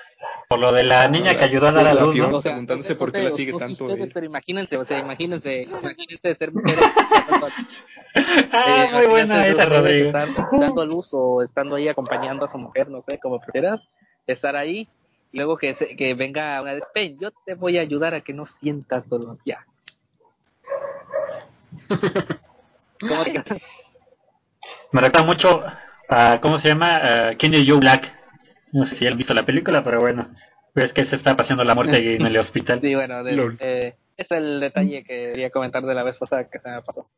Por lo de la niña que ayudó a dar a La luz, ¿no? O sea, preguntándose por qué la sigue tanto. ustedes, eh. pero imagínense, o sea, imagínense, imagínense ser mujeres. Ah, eh, muy buena esa, Rodrigo. estar dando a luz o estando ahí acompañando a su mujer, no sé, como prefieras, estar ahí y luego que, se- que venga una ven, yo te voy a ayudar a que no sientas dolor, ya. ¿Cómo que- Me recuerda mucho a, ¿cómo se llama? ¿Quién es Joe Black? No sé si han visto la película, pero bueno. Pero es que se está pasando la muerte en el hospital. Sí, bueno, eh, es el detalle que quería comentar de la vez pasada que se me pasó.